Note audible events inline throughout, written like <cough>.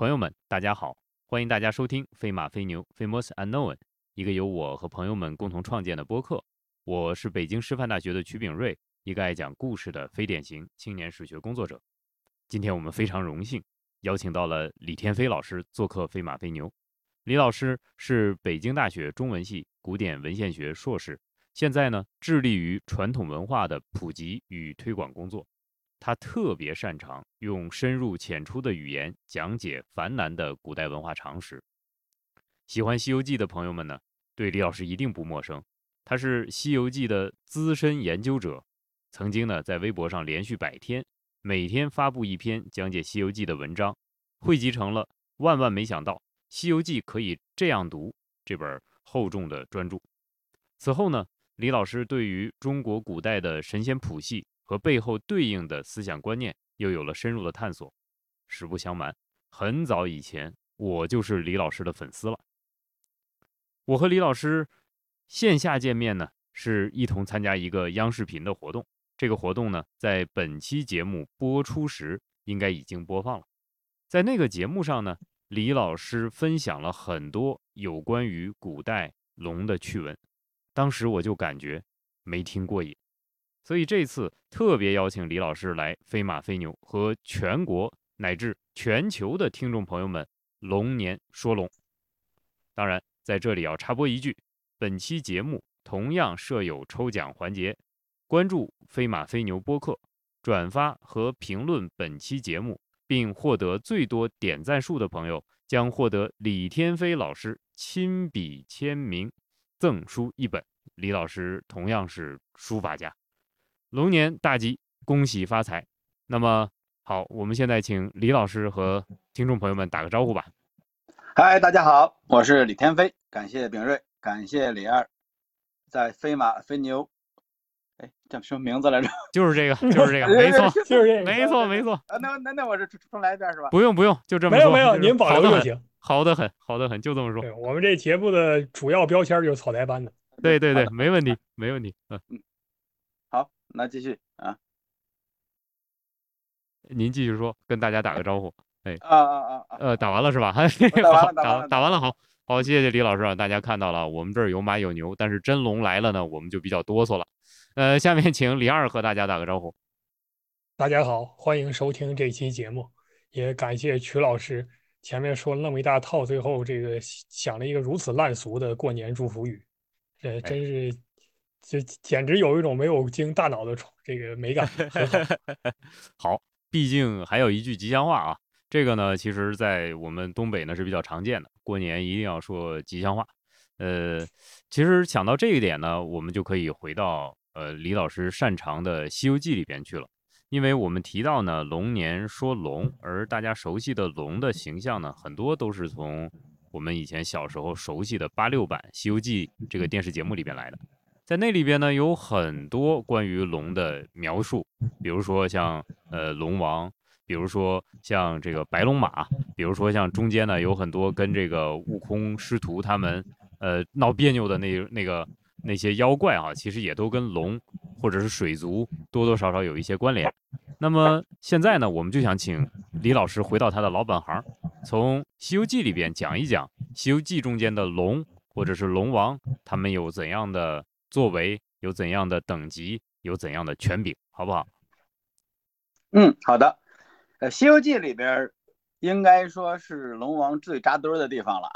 朋友们，大家好！欢迎大家收听《飞马飞牛 Famous Unknown》，一个由我和朋友们共同创建的播客。我是北京师范大学的曲炳瑞，一个爱讲故事的非典型青年史学工作者。今天我们非常荣幸邀请到了李天飞老师做客《飞马飞牛》。李老师是北京大学中文系古典文献学硕士，现在呢致力于传统文化的普及与推广工作。他特别擅长用深入浅出的语言讲解繁难的古代文化常识。喜欢《西游记》的朋友们呢，对李老师一定不陌生。他是《西游记》的资深研究者，曾经呢在微博上连续百天，每天发布一篇讲解《西游记》的文章，汇集成了《万万没想到西游记可以这样读》这本厚重的专著。此后呢，李老师对于中国古代的神仙谱系。和背后对应的思想观念又有了深入的探索。实不相瞒，很早以前我就是李老师的粉丝了。我和李老师线下见面呢，是一同参加一个央视频的活动。这个活动呢，在本期节目播出时应该已经播放了。在那个节目上呢，李老师分享了很多有关于古代龙的趣闻，当时我就感觉没听过瘾。所以这次特别邀请李老师来飞马飞牛，和全国乃至全球的听众朋友们龙年说龙。当然，在这里要插播一句，本期节目同样设有抽奖环节，关注飞马飞牛播客，转发和评论本期节目，并获得最多点赞数的朋友，将获得李天飞老师亲笔签名赠书一本。李老师同样是书法家。龙年大吉，恭喜发财。那么好，我们现在请李老师和听众朋友们打个招呼吧。嗨，大家好，我是李天飞，感谢炳瑞，感谢李二，在飞马飞牛，哎，叫什么名字来着？<laughs> 就是这个，就是这个，没错，<laughs> 就是这个，没错，没错。啊，那那那我这重来一遍是吧？不用不用，就这么说。没有没有，您保留就行。好的很，好的很，就这么说。对我们这节目的主要标签就是草台班子。对对对，没问题，没问题。嗯嗯。那继续啊，您继续说，跟大家打个招呼。哎，啊啊啊呃，打完了是吧？打完了，打打完了，好好，谢谢李老师啊！大家看到了，我们这儿有马有牛，但是真龙来了呢，我们就比较哆嗦了。呃，下面请李二和大家打个招呼。大家好，欢迎收听这期节目，也感谢曲老师前面说了那么一大套，最后这个想了一个如此烂俗的过年祝福语，这真是。就简直有一种没有经大脑的这个美感。<laughs> 好，毕竟还有一句吉祥话啊，这个呢，其实在我们东北呢是比较常见的，过年一定要说吉祥话。呃，其实想到这一点呢，我们就可以回到呃李老师擅长的《西游记》里边去了，因为我们提到呢龙年说龙，而大家熟悉的龙的形象呢，很多都是从我们以前小时候熟悉的八六版《西游记》这个电视节目里边来的。在那里边呢，有很多关于龙的描述，比如说像呃龙王，比如说像这个白龙马，比如说像中间呢有很多跟这个悟空师徒他们呃闹别扭的那那个那些妖怪啊，其实也都跟龙或者是水族多多少少有一些关联。那么现在呢，我们就想请李老师回到他的老本行，从《西游记》里边讲一讲《西游记》中间的龙或者是龙王，他们有怎样的。作为有怎样的等级，有怎样的权柄，好不好？嗯，好的。呃，《西游记》里边应该说是龙王最扎堆的地方了。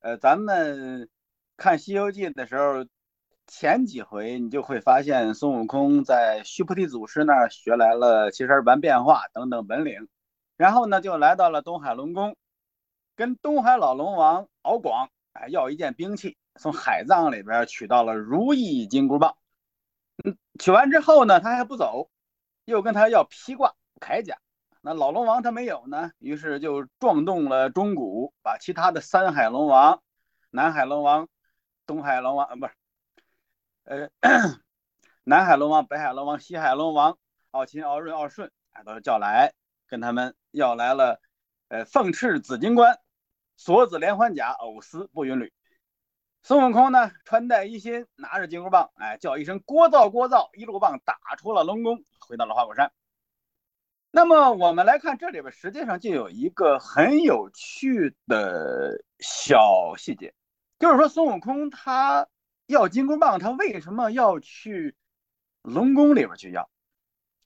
呃，咱们看《西游记》的时候，前几回你就会发现孙悟空在须菩提祖师那儿学来了七十二般变化等等本领，然后呢就来到了东海龙宫，跟东海老龙王敖广哎要一件兵器。从海藏里边取到了如意金箍棒，嗯，取完之后呢，他还不走，又跟他要披挂铠甲。那老龙王他没有呢，于是就撞动了钟鼓，把其他的三海龙王、南海龙王、东海龙王，不是，呃，<clears throat> 南海龙王、北海龙王、西海龙王、敖秦、敖润、敖顺，啊，都叫来，跟他们要来了，呃，凤翅紫金冠、锁子连环甲、藕丝步云履。孙悟空呢，穿戴一新，拿着金箍棒，哎，叫一声“聒噪聒噪”，一路棒打出了龙宫，回到了花果山。那么我们来看这里边，实际上就有一个很有趣的小细节，就是说孙悟空他要金箍棒，他为什么要去龙宫里边去要？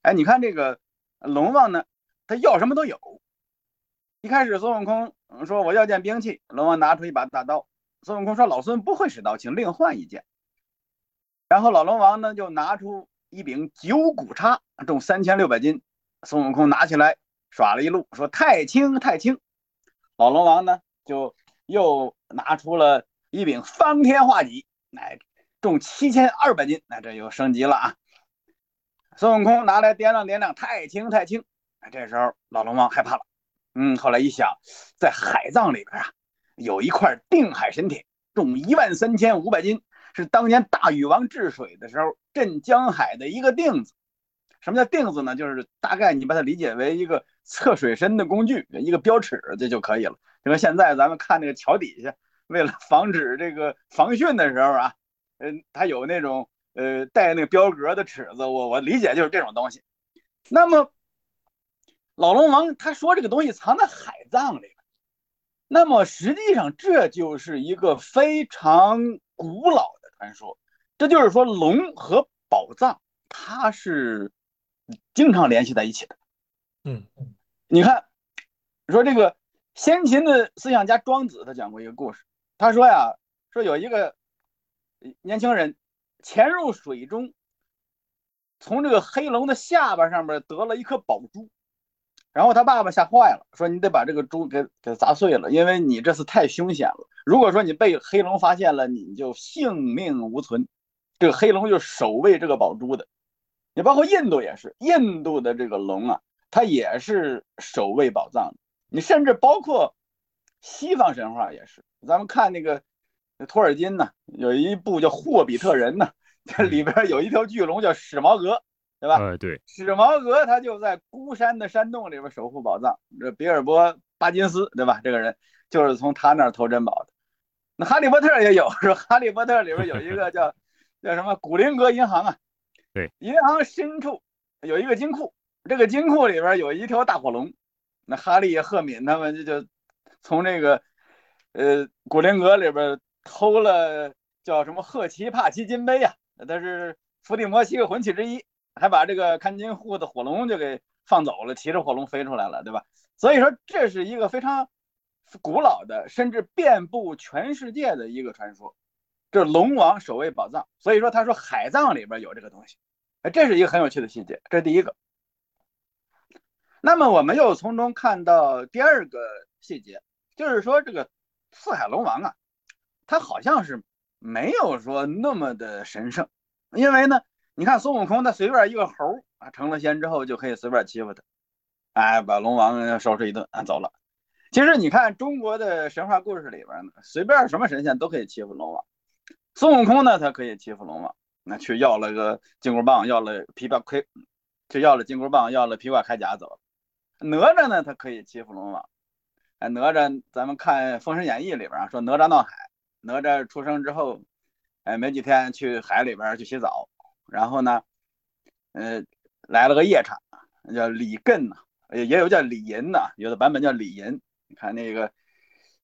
哎，你看这个龙王呢，他要什么都有。一开始孙悟空说我要件兵器，龙王拿出一把大刀。孙悟空说老孙不会使刀，请另换一件。然后老龙王呢就拿出一柄九股叉，重三千六百斤。孙悟空拿起来耍了一路，说太轻太轻。老龙王呢就又拿出了一柄方天画戟，哎，重七千二百斤，那这又升级了啊。孙悟空拿来掂量掂量，太轻太轻。这时候老龙王害怕了，嗯，后来一想，在海藏里边啊，有一块定海神铁，重一万三千五百斤，是当年大禹王治水的时候镇江海的一个定子。什么叫定子呢？就是大概你把它理解为一个测水深的工具，一个标尺，这就可以了。就跟现在咱们看那个桥底下，为了防止这个防汛的时候啊，嗯，它有那种呃带那个标格的尺子，我我理解就是这种东西。那么老龙王他说这个东西藏在海葬里，那么实际上这就是一个非常古老的传说。这就是说龙和宝藏它是。经常联系在一起的，嗯，你看，说这个先秦的思想家庄子，他讲过一个故事。他说呀，说有一个年轻人潜入水中，从这个黑龙的下巴上面得了一颗宝珠，然后他爸爸吓坏了，说你得把这个猪给给砸碎了，因为你这次太凶险了。如果说你被黑龙发现了，你就性命无存。这个黑龙就守卫这个宝珠的。你包括印度也是，印度的这个龙啊，它也是守卫宝藏的。你甚至包括西方神话也是，咱们看那个托尔金呢，有一部叫《霍比特人》呢，这里边有一条巨龙叫史矛革，对吧？呃，对，史矛革他就在孤山的山洞里边守护宝藏。这比尔博巴金斯，对吧？这个人就是从他那儿偷珍宝的。那哈利波特也有，说哈利波特里边有一个叫叫什么古灵阁银行啊。对，银行深处有一个金库，这个金库里边有一条大火龙。那哈利、赫敏他们就就从这个呃古灵阁里边偷了叫什么赫奇帕奇金杯呀？他是伏地魔七个魂器之一，还把这个看金户的火龙就给放走了，骑着火龙飞出来了，对吧？所以说这是一个非常古老的，甚至遍布全世界的一个传说。这龙王守卫宝藏，所以说他说海葬里边有这个东西，哎，这是一个很有趣的细节，这是第一个。那么我们又从中看到第二个细节，就是说这个四海龙王啊，他好像是没有说那么的神圣，因为呢，你看孙悟空他随便一个猴啊，成了仙之后就可以随便欺负他，哎，把龙王收拾一顿啊走了。其实你看中国的神话故事里边呢，随便什么神仙都可以欺负龙王。孙悟空呢，他可以欺负龙王，那去要了个金箍棒，要了琵琶盔，去要了金箍棒，要了琵琶铠甲走。哪吒呢，他可以欺负龙王。哎，哪吒，咱们看《封神演义》里边啊，说哪吒闹海，哪吒出生之后，哎，没几天去海里边去洗澡，然后呢，呃，来了个夜叉，叫李艮呐，也也有叫李银呐，有的版本叫李银。你看那个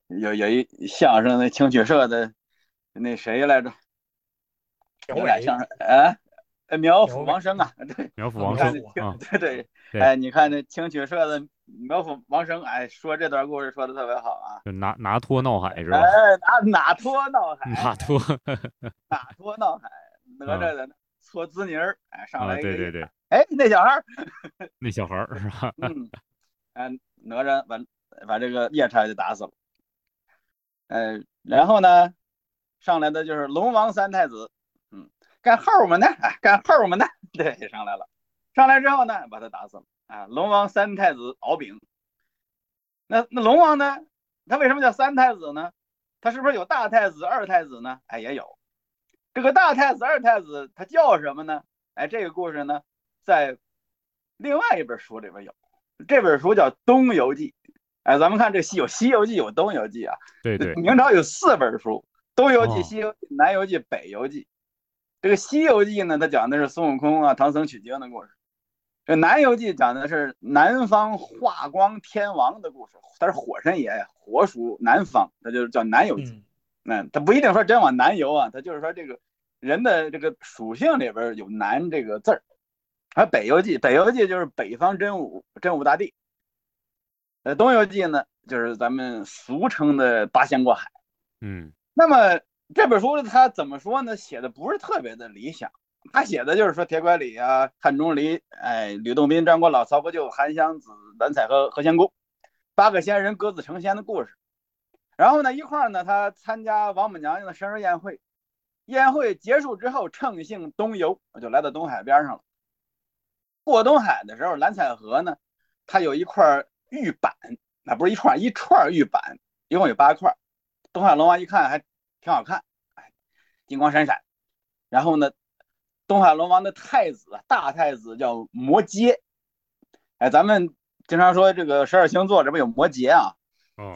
有有一相声那清曲社的。那谁来着？有俩相声，哎，苗阜王声啊，对，苗阜王声，对对，哎，你看那清曲社的苗阜王声，哎，说这段故事说的特别好啊，就拿拿托闹海是吧？哎，拿拿托闹海，<laughs> 拿托，拿托闹海，哪吒的搓滋泥儿，哎，上来对对对，哎，那小孩儿，那小孩儿是吧？嗯，<laughs> 哎，哪吒把把这个夜叉就打死了，呃，然后呢？上来的就是龙王三太子，嗯，干后门的，哎，干后门的，<laughs> 对，上来了。上来之后呢，把他打死了。啊，龙王三太子敖丙。那那龙王呢？他为什么叫三太子呢？他是不是有大太子、二太子呢？哎，也有。这个大太子、二太子他叫什么呢？哎，这个故事呢，在另外一本书里边有。这本书叫《东游记》。哎，咱们看这西有《西游记》，有《东游记》啊。对对。明朝有四本书。东游记、西游记、南游记、北游记，这个西游记呢，它讲的是孙悟空啊、唐僧取经的故事。这《南游记》讲的是南方化光天王的故事，他是火神爷，火属南方，他就是叫《南游记》。那他不一定说真往南游啊，他就是说这个人的这个属性里边有“南”这个字儿。而《北游记》，《北游记》就是北方真武，真武大帝。呃，《东游记》呢，就是咱们俗称的八仙过海。嗯，那么这本书他怎么说呢？写的不是特别的理想。他写的就是说铁拐李啊、汉钟离、哎、吕洞宾、张果老、曹国舅、韩湘子、蓝采和何仙姑八个仙人各自成仙的故事。然后呢，一块儿呢，他参加王母娘娘的生日宴会。宴会结束之后，乘兴东游，就来到东海边上了。过东海的时候，蓝采和呢，他有一块玉板，那不是一串，一串玉板，一共有八块。东海龙王一看还挺好看，哎，金光闪闪。然后呢？东海龙王的太子，大太子叫摩羯，哎，咱们经常说这个十二星座这不有摩羯啊？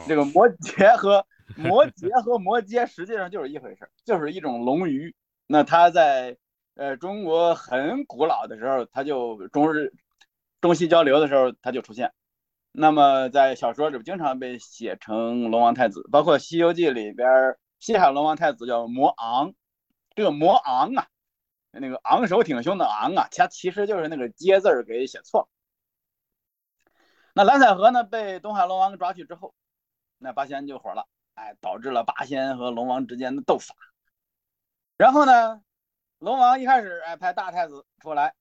这个摩羯和摩羯和摩羯实际上就是一回事儿，就是一种龙鱼。那它在呃中国很古老的时候，它就中日中西交流的时候，它就出现。那么在小说里经常被写成龙王太子，包括《西游记》里边西海龙王太子叫摩昂，这个摩昂啊。那个昂首挺胸的昂啊，它其实就是那个“接”字儿给写错了。那蓝采和呢，被东海龙王抓去之后，那八仙就火了，哎，导致了八仙和龙王之间的斗法。然后呢，龙王一开始哎派大太子出来，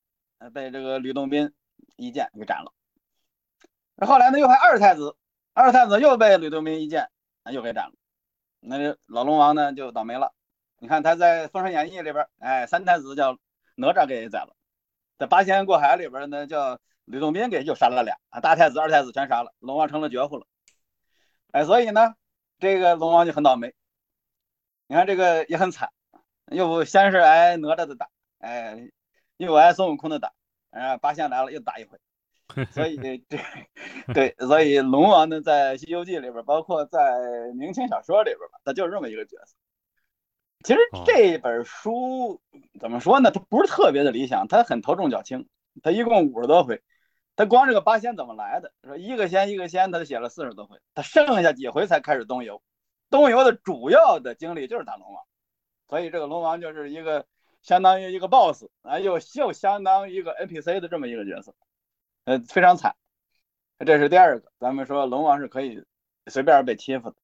被这个吕洞宾一剑给斩了。后来呢，又派二太子，二太子又被吕洞宾一剑又给斩了。那老龙王呢就倒霉了。你看他在《封神演义》里边，哎，三太子叫哪吒给宰了，在八仙过海里边呢，叫吕洞宾给又杀了俩，大太子、二太子全杀了，龙王成了绝户了。哎，所以呢，这个龙王就很倒霉。你看这个也很惨，又先是挨哪吒的打，哎，又挨孙悟空的打，然后，八仙来了又打一回。所以 <laughs> 这 <laughs> 对，所以龙王呢，在《西游记》里边，包括在明清小说里边吧，他就是这么一个角色。其实这本书怎么说呢？它不是特别的理想，它很头重脚轻。它一共五十多回，他光这个八仙怎么来的？说一个仙一个仙，他写了四十多回，他剩下几回才开始东游。东游的主要的经历就是打龙王，所以这个龙王就是一个相当于一个 boss 啊，又又相当于一个 NPC 的这么一个角色，呃，非常惨。这是第二个，咱们说龙王是可以随便被欺负的。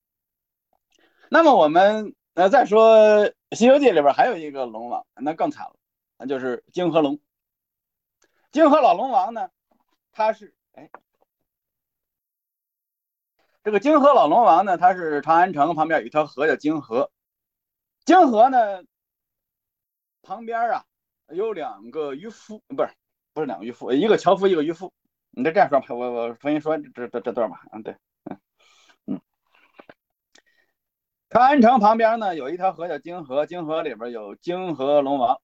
那么我们。那再说《西游记》里边还有一个龙王，那更惨了，那就是泾河龙。泾河老龙王呢，他是哎，这个泾河老龙王呢，他是长安城旁边有一条河叫泾河。泾河呢旁边啊有两个渔夫，不是不是两个渔夫，一个樵夫，一个渔夫。你这这样说吧，我我重新说这这这段吧，嗯对。嗯嗯长安城旁边呢，有一条河叫泾河，泾河里边有泾河龙王。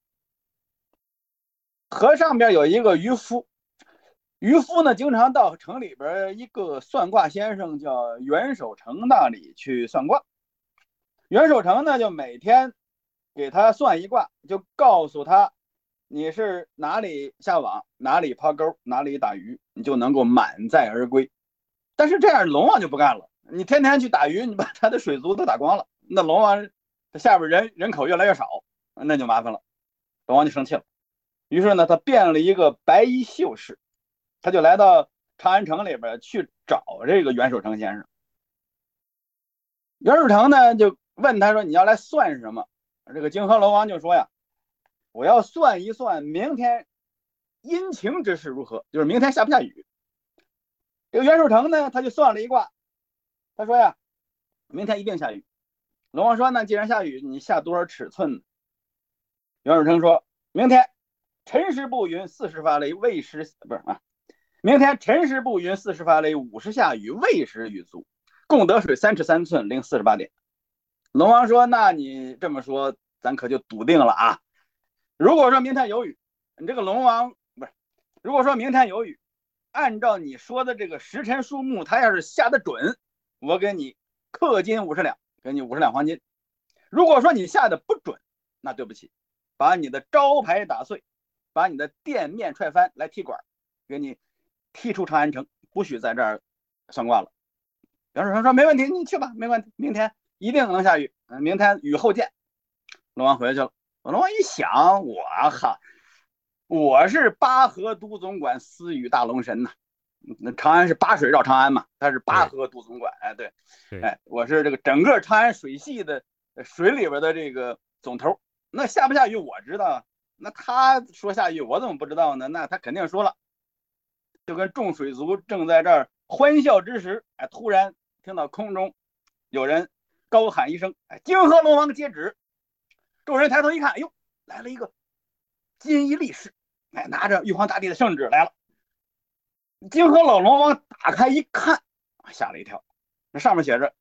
河上边有一个渔夫，渔夫呢经常到城里边一个算卦先生叫袁守诚那里去算卦。袁守诚呢就每天给他算一卦，就告诉他你是哪里下网，哪里抛钩，哪里打鱼，你就能够满载而归。但是这样龙王就不干了。你天天去打鱼，你把他的水族都打光了，那龙王他下边人人口越来越少，那就麻烦了。龙王就生气了，于是呢，他变了一个白衣秀士，他就来到长安城里边去找这个袁守诚先生。袁守诚呢就问他说：“你要来算什么？”这个泾河龙王就说：“呀，我要算一算明天阴晴之事如何，就是明天下不下雨。”这个袁守诚呢，他就算了一卦。他说呀，明天一定下雨。龙王说：“那既然下雨，你下多少尺寸？”袁守诚说：“明天辰时不云，巳时发雷，未时不是啊，明天辰时不云，巳时发雷，午时下雨，未时雨足，共得水三尺三寸零四十八点。”龙王说：“那你这么说，咱可就笃定了啊。如果说明天有雨，你这个龙王不是；如果说明天有雨，按照你说的这个时辰数目，它要是下的准。”我给你氪金五十两，给你五十两黄金。如果说你下的不准，那对不起，把你的招牌打碎，把你的店面踹翻来踢馆，给你踢出长安城，不许在这儿算卦了。袁世成说没问题，你去吧，没问题，明天一定能下雨，嗯，明天雨后见。龙王回去了，龙王一想，我哈，我是八河都总管司雨大龙神呐。那长安是八水绕长安嘛，他是八河都总管，哎，对，哎，我是这个整个长安水系的水里边的这个总头。那下不下雨我知道，那他说下雨我怎么不知道呢？那他肯定说了。就跟众水族正在这儿欢笑之时，哎，突然听到空中有人高喊一声：“哎，泾河龙王接旨！”众人抬头一看，哎呦，来了一个金衣力士，哎，拿着玉皇大帝的圣旨来了。泾河老龙王打开一看，吓了一跳。那上面写着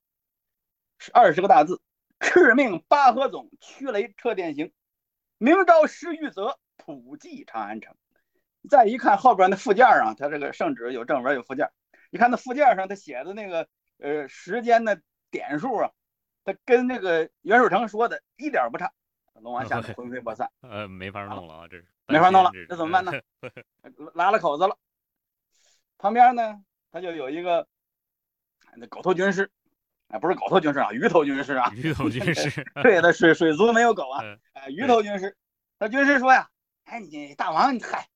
是二十个大字：“敕命八河总驱雷撤电行，明朝施玉泽普济长安城。”再一看后边那附件啊，他这个圣旨有正文有附件。你看那附件上他写的那个呃时间的点数啊，他跟那个袁守诚说的一点不差。龙王吓得魂飞魄散。呃，没法弄了啊，这是没法弄了，这怎么办呢？<laughs> 拉了口子了。旁边呢，他就有一个那狗头军师，哎，不是狗头军师啊，鱼头军师啊，鱼头军师，<laughs> 对，那水水族没有狗啊，<laughs> 哎，鱼头军师。那军师说呀，哎，你大王，你嗨，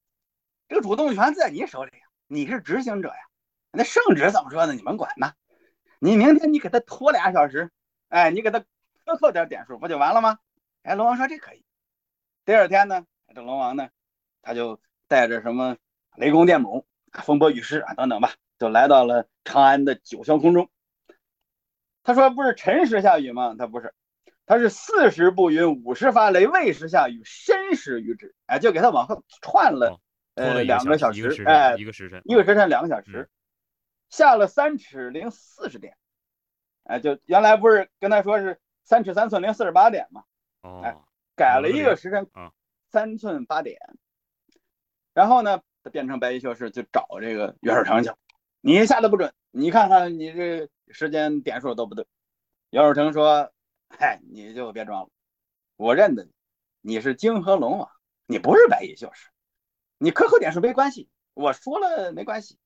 这个主动权在你手里，你是执行者呀。那圣旨怎么说呢？你们管呢？你明天你给他拖俩小时，哎，你给他克扣点点数，不就完了吗？哎，龙王说这可以。第二天呢，这龙王呢，他就带着什么雷公电母。风波雨势啊，等等吧，就来到了长安的九霄空中。他说：“不是辰时下雨吗？他不是，他是巳时不云，午时发雷，未时下雨，申时雨止。哎，就给他往后串了呃两个小时，哎，一个时辰，一个时辰两个小时，下了三尺零四十点。哎，就原来不是跟他说是三尺三寸零四十八点嘛？哎，改了一个时辰，三寸八点。然后呢？”他变成白衣秀士就找这个袁守诚去，你下的不准，你看看你这时间点数都不对。袁守诚说：“嗨，你就别装了，我认得你，你是泾河龙王，你不是白衣秀士，你克扣点数没关系，我说了没关系，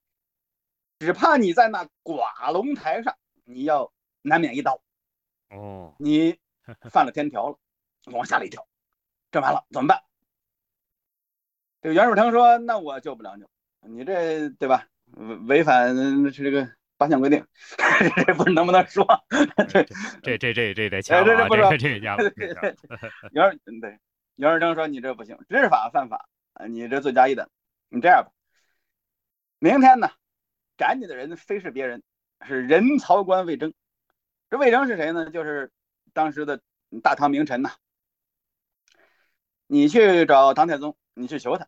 只怕你在那寡龙台上，你要难免一刀。哦，你犯了天条了。”龙王吓了一跳，这完了怎么办？这个袁守诚说：“那我救不了你，你这对吧？违反是这个八项规定，<laughs> 这不是能不能说？<laughs> 这这这这这得掐了这！这这掐了。<laughs> 袁对袁守诚说：你这不行，知法犯法啊！你这罪加一等。你这样吧，明天呢，斩你的人非是别人，是人曹官魏征。这魏征是谁呢？就是当时的大唐名臣呐。你去找唐太宗。”你去求他，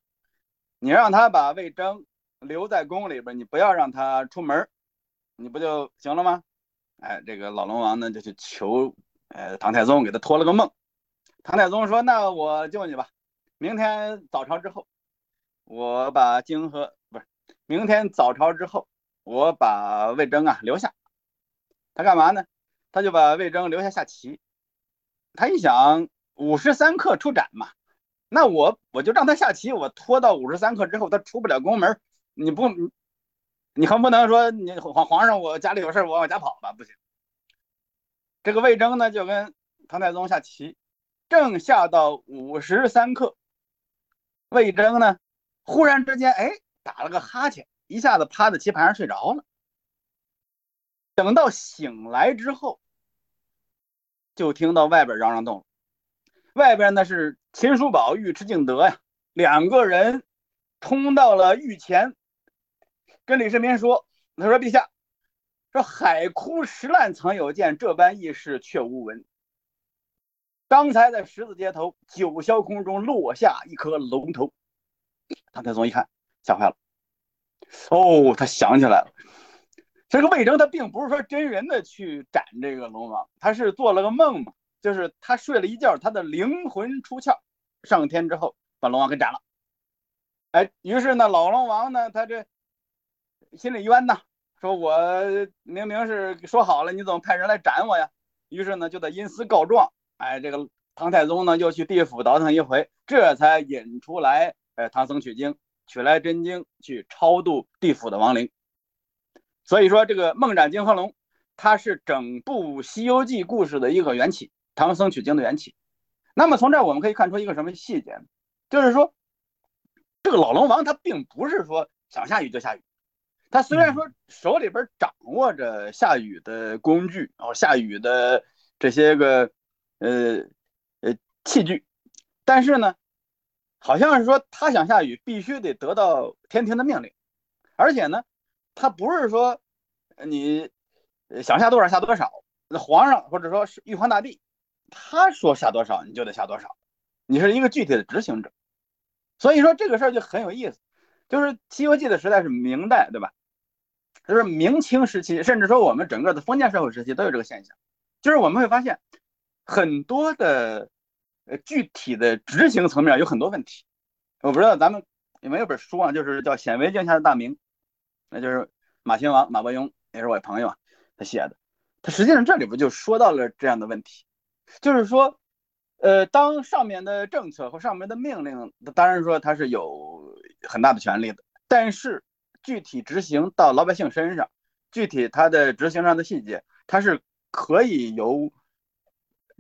你让他把魏征留在宫里边，你不要让他出门，你不就行了吗？哎，这个老龙王呢就去求，呃，唐太宗给他托了个梦。唐太宗说：“那我救你吧，明天早朝之后，我把泾河不是，明天早朝之后，我把魏征啊留下。他干嘛呢？他就把魏征留下下棋。他一想，五十三刻出斩嘛。”那我我就让他下棋，我拖到五十三刻之后，他出不了宫门。你不，你还不能说你皇皇上，我家里有事，我往家跑吧？不行。这个魏征呢，就跟唐太宗下棋，正下到五十三刻，魏征呢，忽然之间，哎，打了个哈欠，一下子趴在棋盘上睡着了。等到醒来之后，就听到外边嚷嚷动了。外边呢是秦叔宝、尉迟敬德呀，两个人冲到了御前，跟李世民说：“他说陛下，说海枯石烂曾有见，这般异事却无闻。刚才在十字街头九霄空中落下一颗龙头。”唐太宗一看，吓坏了。哦，他想起来了，这个魏征他并不是说真人的去斩这个龙王，他是做了个梦嘛。就是他睡了一觉，他的灵魂出窍，上天之后把龙王给斩了。哎，于是呢，老龙王呢，他这心里冤呐，说我明明是说好了，你怎么派人来斩我呀？于是呢，就在阴司告状。哎，这个唐太宗呢，又去地府倒腾一回，这才引出来，哎，唐僧取经，取来真经去超度地府的亡灵。所以说，这个梦斩金河龙，它是整部《西游记》故事的一个缘起，唐僧取经的缘起。那么从这儿我们可以看出一个什么细节呢？就是说，这个老龙王他并不是说想下雨就下雨，他虽然说手里边掌握着下雨的工具，然后下雨的这些个呃呃器具，但是呢，好像是说他想下雨必须得得到天庭的命令，而且呢。他不是说你想下多少下多少，那皇上或者说是玉皇大帝，他说下多少你就得下多少，你是一个具体的执行者。所以说这个事儿就很有意思，就是《西游记》的时代是明代，对吧？就是明清时期，甚至说我们整个的封建社会时期都有这个现象，就是我们会发现很多的呃具体的执行层面有很多问题。我不知道咱们有没有本书啊，就是叫《显微镜下的大明》。那就是马新王马伯庸，也是我朋友啊，他写的。他实际上这里不就说到了这样的问题，就是说，呃，当上面的政策和上面的命令，当然说他是有很大的权利的，但是具体执行到老百姓身上，具体他的执行上的细节，他是可以由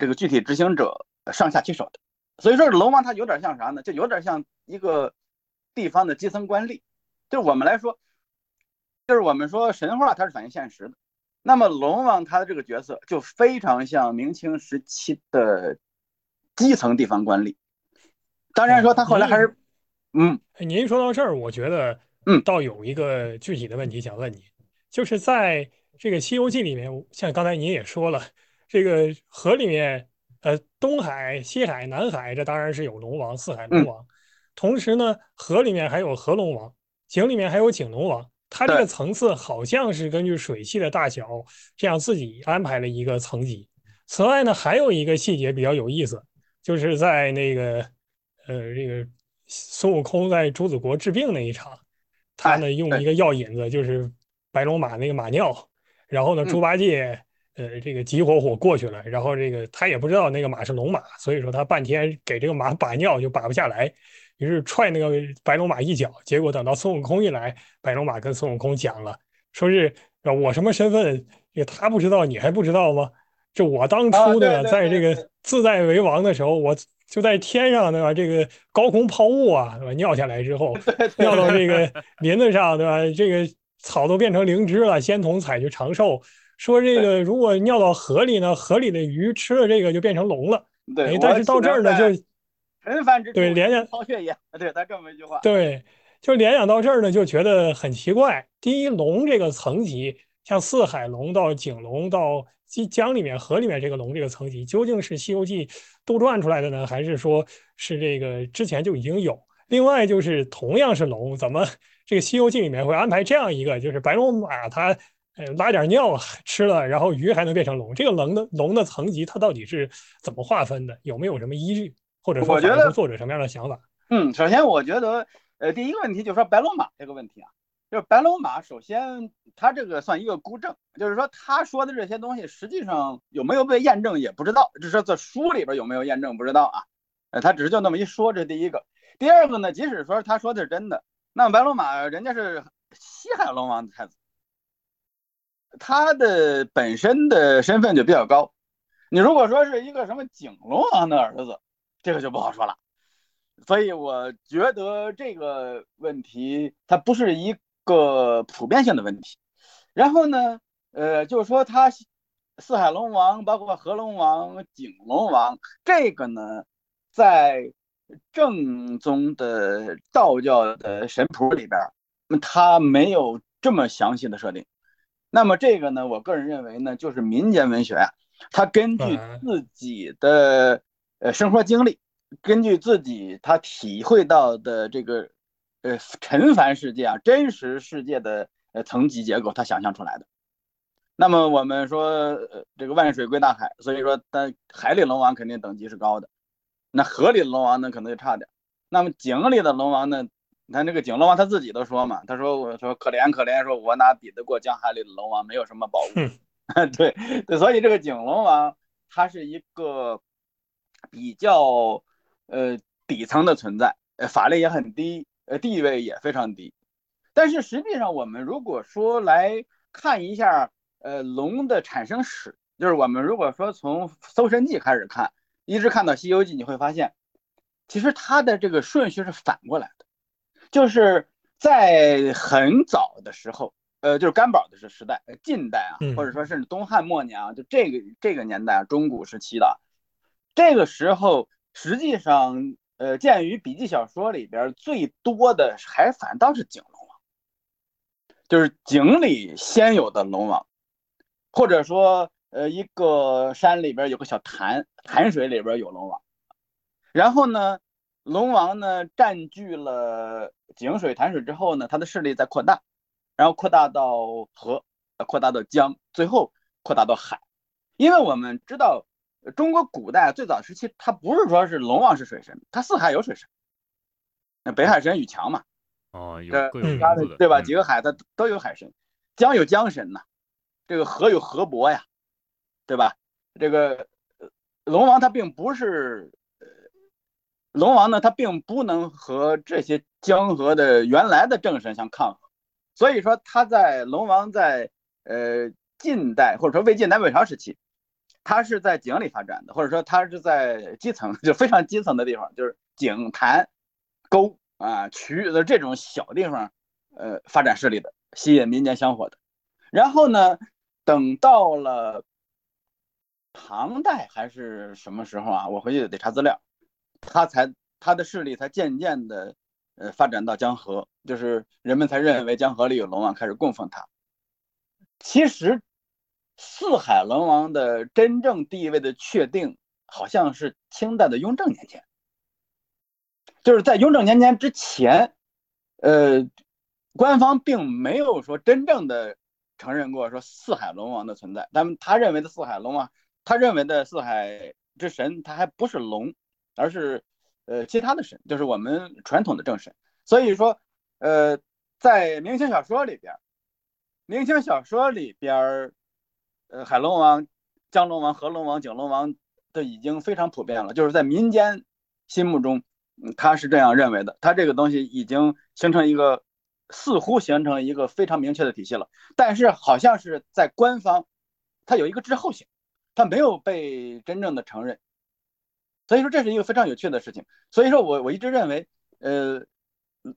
这个具体执行者上下其手的。所以说，龙王他有点像啥呢？就有点像一个地方的基层官吏，对我们来说。就是我们说神话，它是反映现实的。那么龙王他的这个角色就非常像明清时期的基层地方官吏。当然说他后来还是，嗯，您说到这儿，我觉得，嗯，倒有一个具体的问题想问你，就是在这个《西游记》里面，像刚才您也说了，这个河里面，呃，东海、西海、南海，这当然是有龙王，四海龙王。同时呢，河里面还有河龙王，井里面还有井龙王。它这个层次好像是根据水系的大小这样自己安排了一个层级。此外呢，还有一个细节比较有意思，就是在那个呃这个孙悟空在朱子国治病那一场，他呢用一个药引子，就是白龙马那个马尿，然后呢猪八戒呃这个急火火过去了，然后这个他也不知道那个马是龙马，所以说他半天给这个马把尿就把不下来。于是踹那个白龙马一脚，结果等到孙悟空一来，白龙马跟孙悟空讲了，说是我什么身份，这他不知道，你还不知道吗？这我当初呢在这个自在为王的时候，我就在天上对吧？这个高空抛物啊，对吧？尿下来之后，<laughs> 尿到这个 <laughs> 林子上，对吧？这个草都变成灵芝了，仙童采去长寿。说这个如果尿到河里呢，河里的鱼吃了这个就变成龙了。对，但是到这儿呢就。陈繁之对联想掏血液，对他这么一句话，对，就联想到这儿呢，就觉得很奇怪。第一，龙这个层级，像四海龙到景龙到江里面、河里面这个龙这个层级，究竟是《西游记》杜撰出来的呢，还是说是这个之前就已经有？另外就是同样是龙，怎么这个《西游记》里面会安排这样一个，就是白龙马它呃拉点尿 <laughs> 吃了，然后鱼还能变成龙？这个龙的龙的层级它到底是怎么划分的？有没有什么依据？或者说，我觉得作者什么样的想法？嗯，首先我觉得，呃，第一个问题就是说白龙马这个问题啊，就是白龙马，首先它这个算一个孤证，就是说他说的这些东西实际上有没有被验证也不知道，只是在书里边有没有验证不知道啊，呃，他只是就那么一说，这是第一个。第二个呢，即使说他说的是真的，那白龙马人家是西海龙王的太子，他的本身的身份就比较高，你如果说是一个什么景龙王的儿子。这个就不好说了，所以我觉得这个问题它不是一个普遍性的问题。然后呢，呃，就是说他四海龙王，包括河龙王、景龙王，这个呢，在正宗的道教的神谱里边，它没有这么详细的设定。那么这个呢，我个人认为呢，就是民间文学呀，它根据自己的。呃，生活经历，根据自己他体会到的这个呃尘凡世界啊，真实世界的呃层级结构，他想象出来的。那么我们说，呃，这个万水归大海，所以说，但海里龙王肯定等级是高的，那河里的龙王呢可能就差点。那么井里的龙王呢，你看这个井龙王他自己都说嘛，他说我说可怜可怜，说我哪比得过江海里的龙王，没有什么宝物。<laughs> 对对，所以这个井龙王他是一个。比较呃底层的存在，呃法力也很低，呃地位也非常低。但是实际上，我们如果说来看一下呃龙的产生史，就是我们如果说从《搜神记》开始看，一直看到《西游记》，你会发现，其实它的这个顺序是反过来的，就是在很早的时候。呃，就是干宝的时时代，近代啊，或者说甚至东汉末年啊，就这个这个年代啊，中古时期的。这个时候，实际上，呃，鉴于笔记小说里边最多的还反倒是井龙王，就是井里先有的龙王，或者说，呃，一个山里边有个小潭，潭水里边有龙王，然后呢，龙王呢占据了井水潭水之后呢，他的势力在扩大。然后扩大到河，扩大到江，最后扩大到海。因为我们知道，中国古代最早时期，它不是说是龙王是水神，它四海有水神，那北海神宇强嘛。哦，有各有名字对吧？几个海它都有海神，江有江神呐，这个河有河伯呀，对吧？这个龙王他并不是，龙王呢，他并不能和这些江河的原来的正神相抗衡。所以说他在龙王在呃近代或者说魏晋南北朝时期，他是在井里发展的，或者说他是在基层就非常基层的地方，就是井潭沟啊渠的这种小地方呃发展势力的，吸引民间香火的。然后呢，等到了唐代还是什么时候啊？我回去得查资料，他才他的势力才渐渐的。呃，发展到江河，就是人们才认为江河里有龙王，开始供奉他。其实，四海龙王的真正地位的确定，好像是清代的雍正年间，就是在雍正年间之前，呃，官方并没有说真正的承认过说四海龙王的存在。但他认为的四海龙王，他认为的四海之神，他还不是龙，而是。呃，其他的神就是我们传统的正神，所以说，呃，在明清小说里边，明清小说里边，呃，海龙王、江龙王、河龙王、景龙王都已经非常普遍了，就是在民间心目中，他是这样认为的，他这个东西已经形成一个，似乎形成一个非常明确的体系了，但是好像是在官方，它有一个滞后性，它没有被真正的承认。所以说这是一个非常有趣的事情。所以说我我一直认为，呃，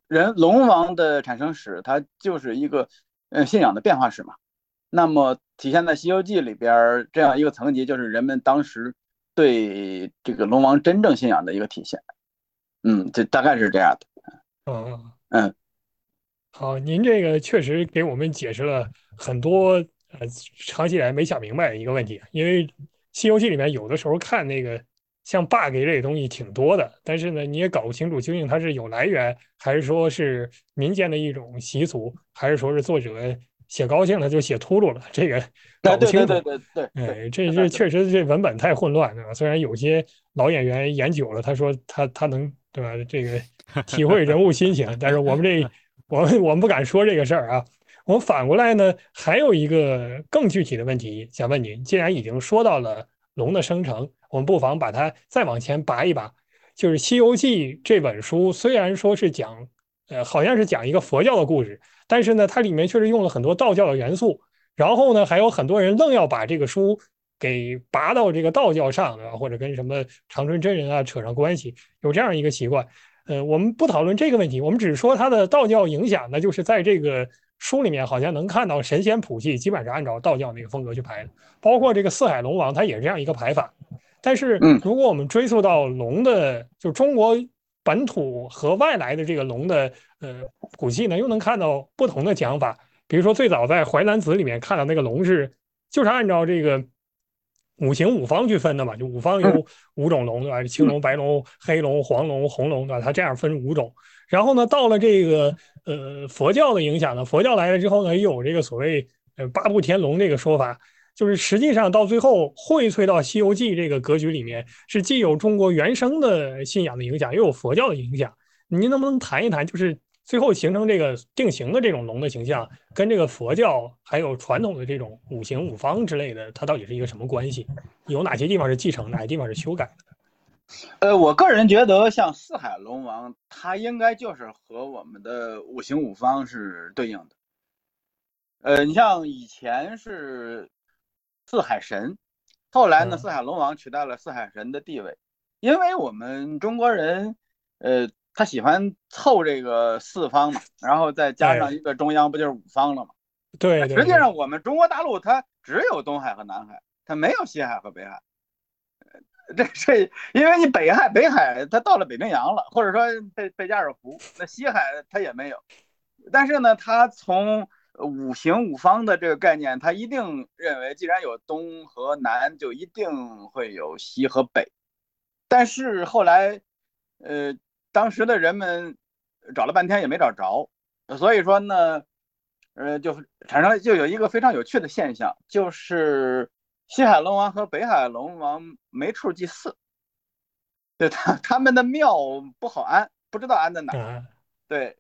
人龙王的产生史，它就是一个呃信仰的变化史嘛。那么体现在《西游记》里边这样一个层级，就是人们当时对这个龙王真正信仰的一个体现。嗯，这大概是这样的。嗯嗯，好，您这个确实给我们解释了很多呃长期以来没想明白一个问题，因为《西游记》里面有的时候看那个。像 bug 这东西挺多的，但是呢，你也搞不清楚究竟它是有来源，还是说是民间的一种习俗，还是说是作者写高兴了就写秃噜了，这个 <laughs> 搞不清楚。对对对对哎，这这确实这文本太混乱了。虽然有些老演员演久了，他说他他能对吧？这个体会人物心情，<laughs> 但是我们这 <laughs> 我们我们不敢说这个事儿啊。我们反过来呢，还有一个更具体的问题想问您：既然已经说到了龙的生成。我们不妨把它再往前拔一拔，就是《西游记》这本书，虽然说是讲，呃，好像是讲一个佛教的故事，但是呢，它里面确实用了很多道教的元素。然后呢，还有很多人愣要把这个书给拔到这个道教上，对吧？或者跟什么长春真人啊扯上关系，有这样一个习惯。呃，我们不讨论这个问题，我们只说它的道教影响呢，就是在这个书里面好像能看到神仙谱系基本上按照道教那个风格去排的，包括这个四海龙王，它也是这样一个排法。但是，如果我们追溯到龙的，就中国本土和外来的这个龙的呃古迹呢，又能看到不同的讲法。比如说，最早在《淮南子》里面看到那个龙是，就是按照这个五行五方去分的嘛，就五方有五种龙对吧？青龙、白龙、黑龙、黄龙、红龙对吧？它这样分五种。然后呢，到了这个呃佛教的影响呢，佛教来了之后呢，又有这个所谓呃八部天龙这个说法。就是实际上到最后荟萃到《西游记》这个格局里面，是既有中国原生的信仰的影响，又有佛教的影响。您能不能谈一谈，就是最后形成这个定型的这种龙的形象，跟这个佛教还有传统的这种五行五方之类的，它到底是一个什么关系？有哪些地方是继承，哪些地方是修改的？呃，我个人觉得像四海龙王，它应该就是和我们的五行五方是对应的。呃，你像以前是四海神，后来呢，四海龙王取代了四海神的地位，因为我们中国人，呃，他喜欢凑这个四方嘛，然后再加上一个中央，不就是五方了吗？对，实际上我们中国大陆它只有东海和南海，它没有西海和北海。这这，因为你北海北海它到了北冰洋了，或者说贝贝加尔湖，那西海它也没有。但是呢，它从五行五方的这个概念，他一定认为，既然有东和南，就一定会有西和北。但是后来，呃，当时的人们找了半天也没找着，所以说呢，呃，就产生就有一个非常有趣的现象，就是西海龙王和北海龙王没处祭祀，对他他们的庙不好安，不知道安在哪。对，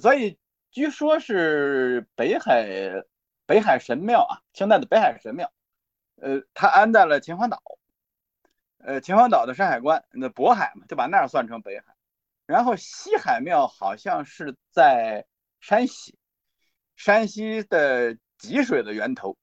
所以。据说是北海北海神庙啊，清代的北海神庙，呃，它安在了秦皇岛，呃，秦皇岛的山海关，那渤海嘛，就把那儿算成北海。然后西海庙好像是在山西，山西的吉水的源头。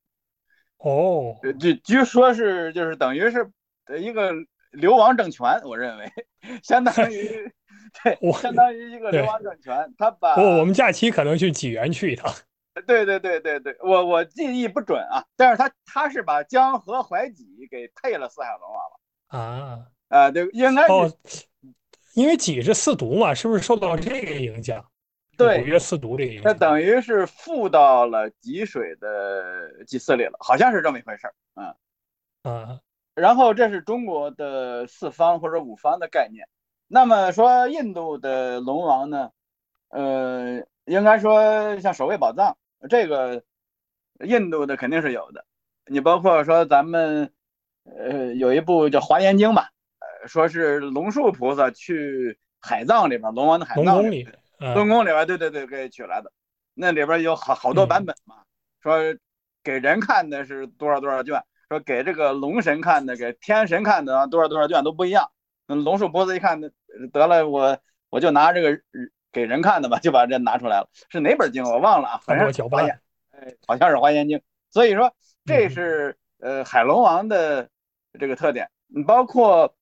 哦，据据说是就是等于是一个流亡政权，我认为 <laughs> 相当于。<laughs> 对，相当于一个流亡政权，他把我我们假期可能去济源去一趟。<laughs> 对对对对对，我我记忆不准啊，但是他他是把江河淮济给配了四海龙王了啊啊，对，应该是，因为济是四毒嘛，是不是受到这个影响？对，五岳四毒这个影响，那等于是附到了济水的祭祀里了，好像是这么一回事儿，嗯啊，然后这是中国的四方或者五方的概念。那么说，印度的龙王呢？呃，应该说像守卫宝藏这个，印度的肯定是有的。你包括说咱们，呃，有一部叫《华严经》吧，呃，说是龙树菩萨去海藏里边，龙王的海藏里，龙宫里边，对对对，给取来的。那里边有好好多版本嘛，说给人看的是多少多少卷，说给这个龙神看的，给天神看的多少多少卷都不一样。那龙树菩萨一看，得了，我我就拿这个给人看的吧，就把这拿出来了。是哪本经我忘了啊？反正华严，哎，好像是华严经。所以说，这是呃海龙王的这个特点。包括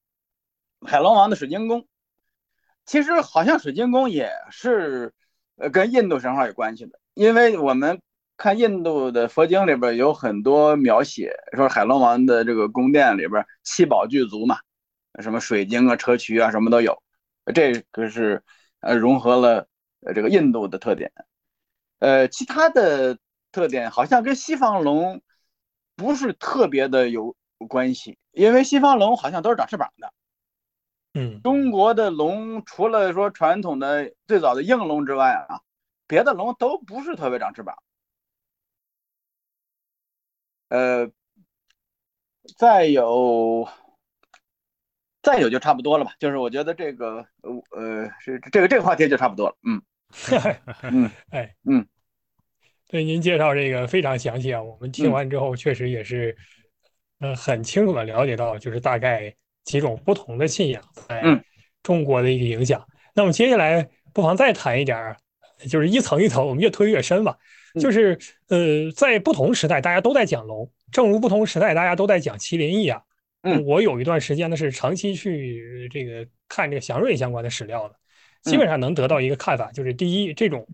海龙王的水晶宫，其实好像水晶宫也是呃跟印度神话有关系的，因为我们看印度的佛经里边有很多描写，说海龙王的这个宫殿里边七宝具足嘛。什么水晶啊、砗磲啊，什么都有，这个是呃融合了呃这个印度的特点，呃其他的特点好像跟西方龙不是特别的有关系，因为西方龙好像都是长翅膀的，嗯，中国的龙除了说传统的最早的应龙之外啊，别的龙都不是特别长翅膀，呃，再有。再有就差不多了吧，就是我觉得这个呃呃是这个这个话题就差不多了，嗯 <laughs> 嗯哎嗯，对您介绍这个非常详细啊，我们听完之后确实也是呃很清楚的了解到，就是大概几种不同的信仰在中国的一个影响。那么接下来不妨再谈一点，就是一层一层，我们越推越深吧。就是呃在不同时代大家都在讲龙，正如不同时代大家都在讲麒麟一样。嗯，我有一段时间呢是长期去这个看这个祥瑞相关的史料的，基本上能得到一个看法，就是第一，这种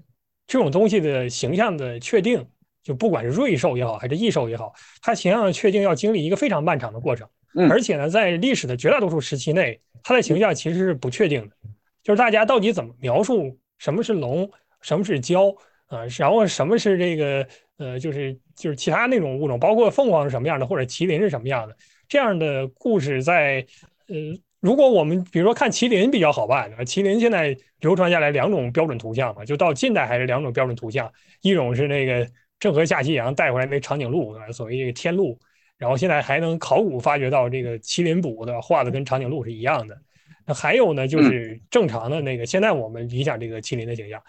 这种东西的形象的确定，就不管是瑞兽也好，还是异兽也好，它形象的确定要经历一个非常漫长的过程。嗯，而且呢，在历史的绝大多数时期内，它的形象其实是不确定的，就是大家到底怎么描述什么是龙，什么是蛟啊，然后什么是这个呃，就是就是其他那种物种，包括凤凰是什么样的，或者麒麟是什么样的。这样的故事在，呃，如果我们比如说看麒麟比较好办，麒麟现在流传下来两种标准图像嘛，就到近代还是两种标准图像，一种是那个郑和下西洋带回来那长颈鹿，所谓这个天鹿，然后现在还能考古发掘到这个麒麟补的画的跟长颈鹿是一样的。那还有呢，就是正常的那个，现在我们理想这个麒麟的形象，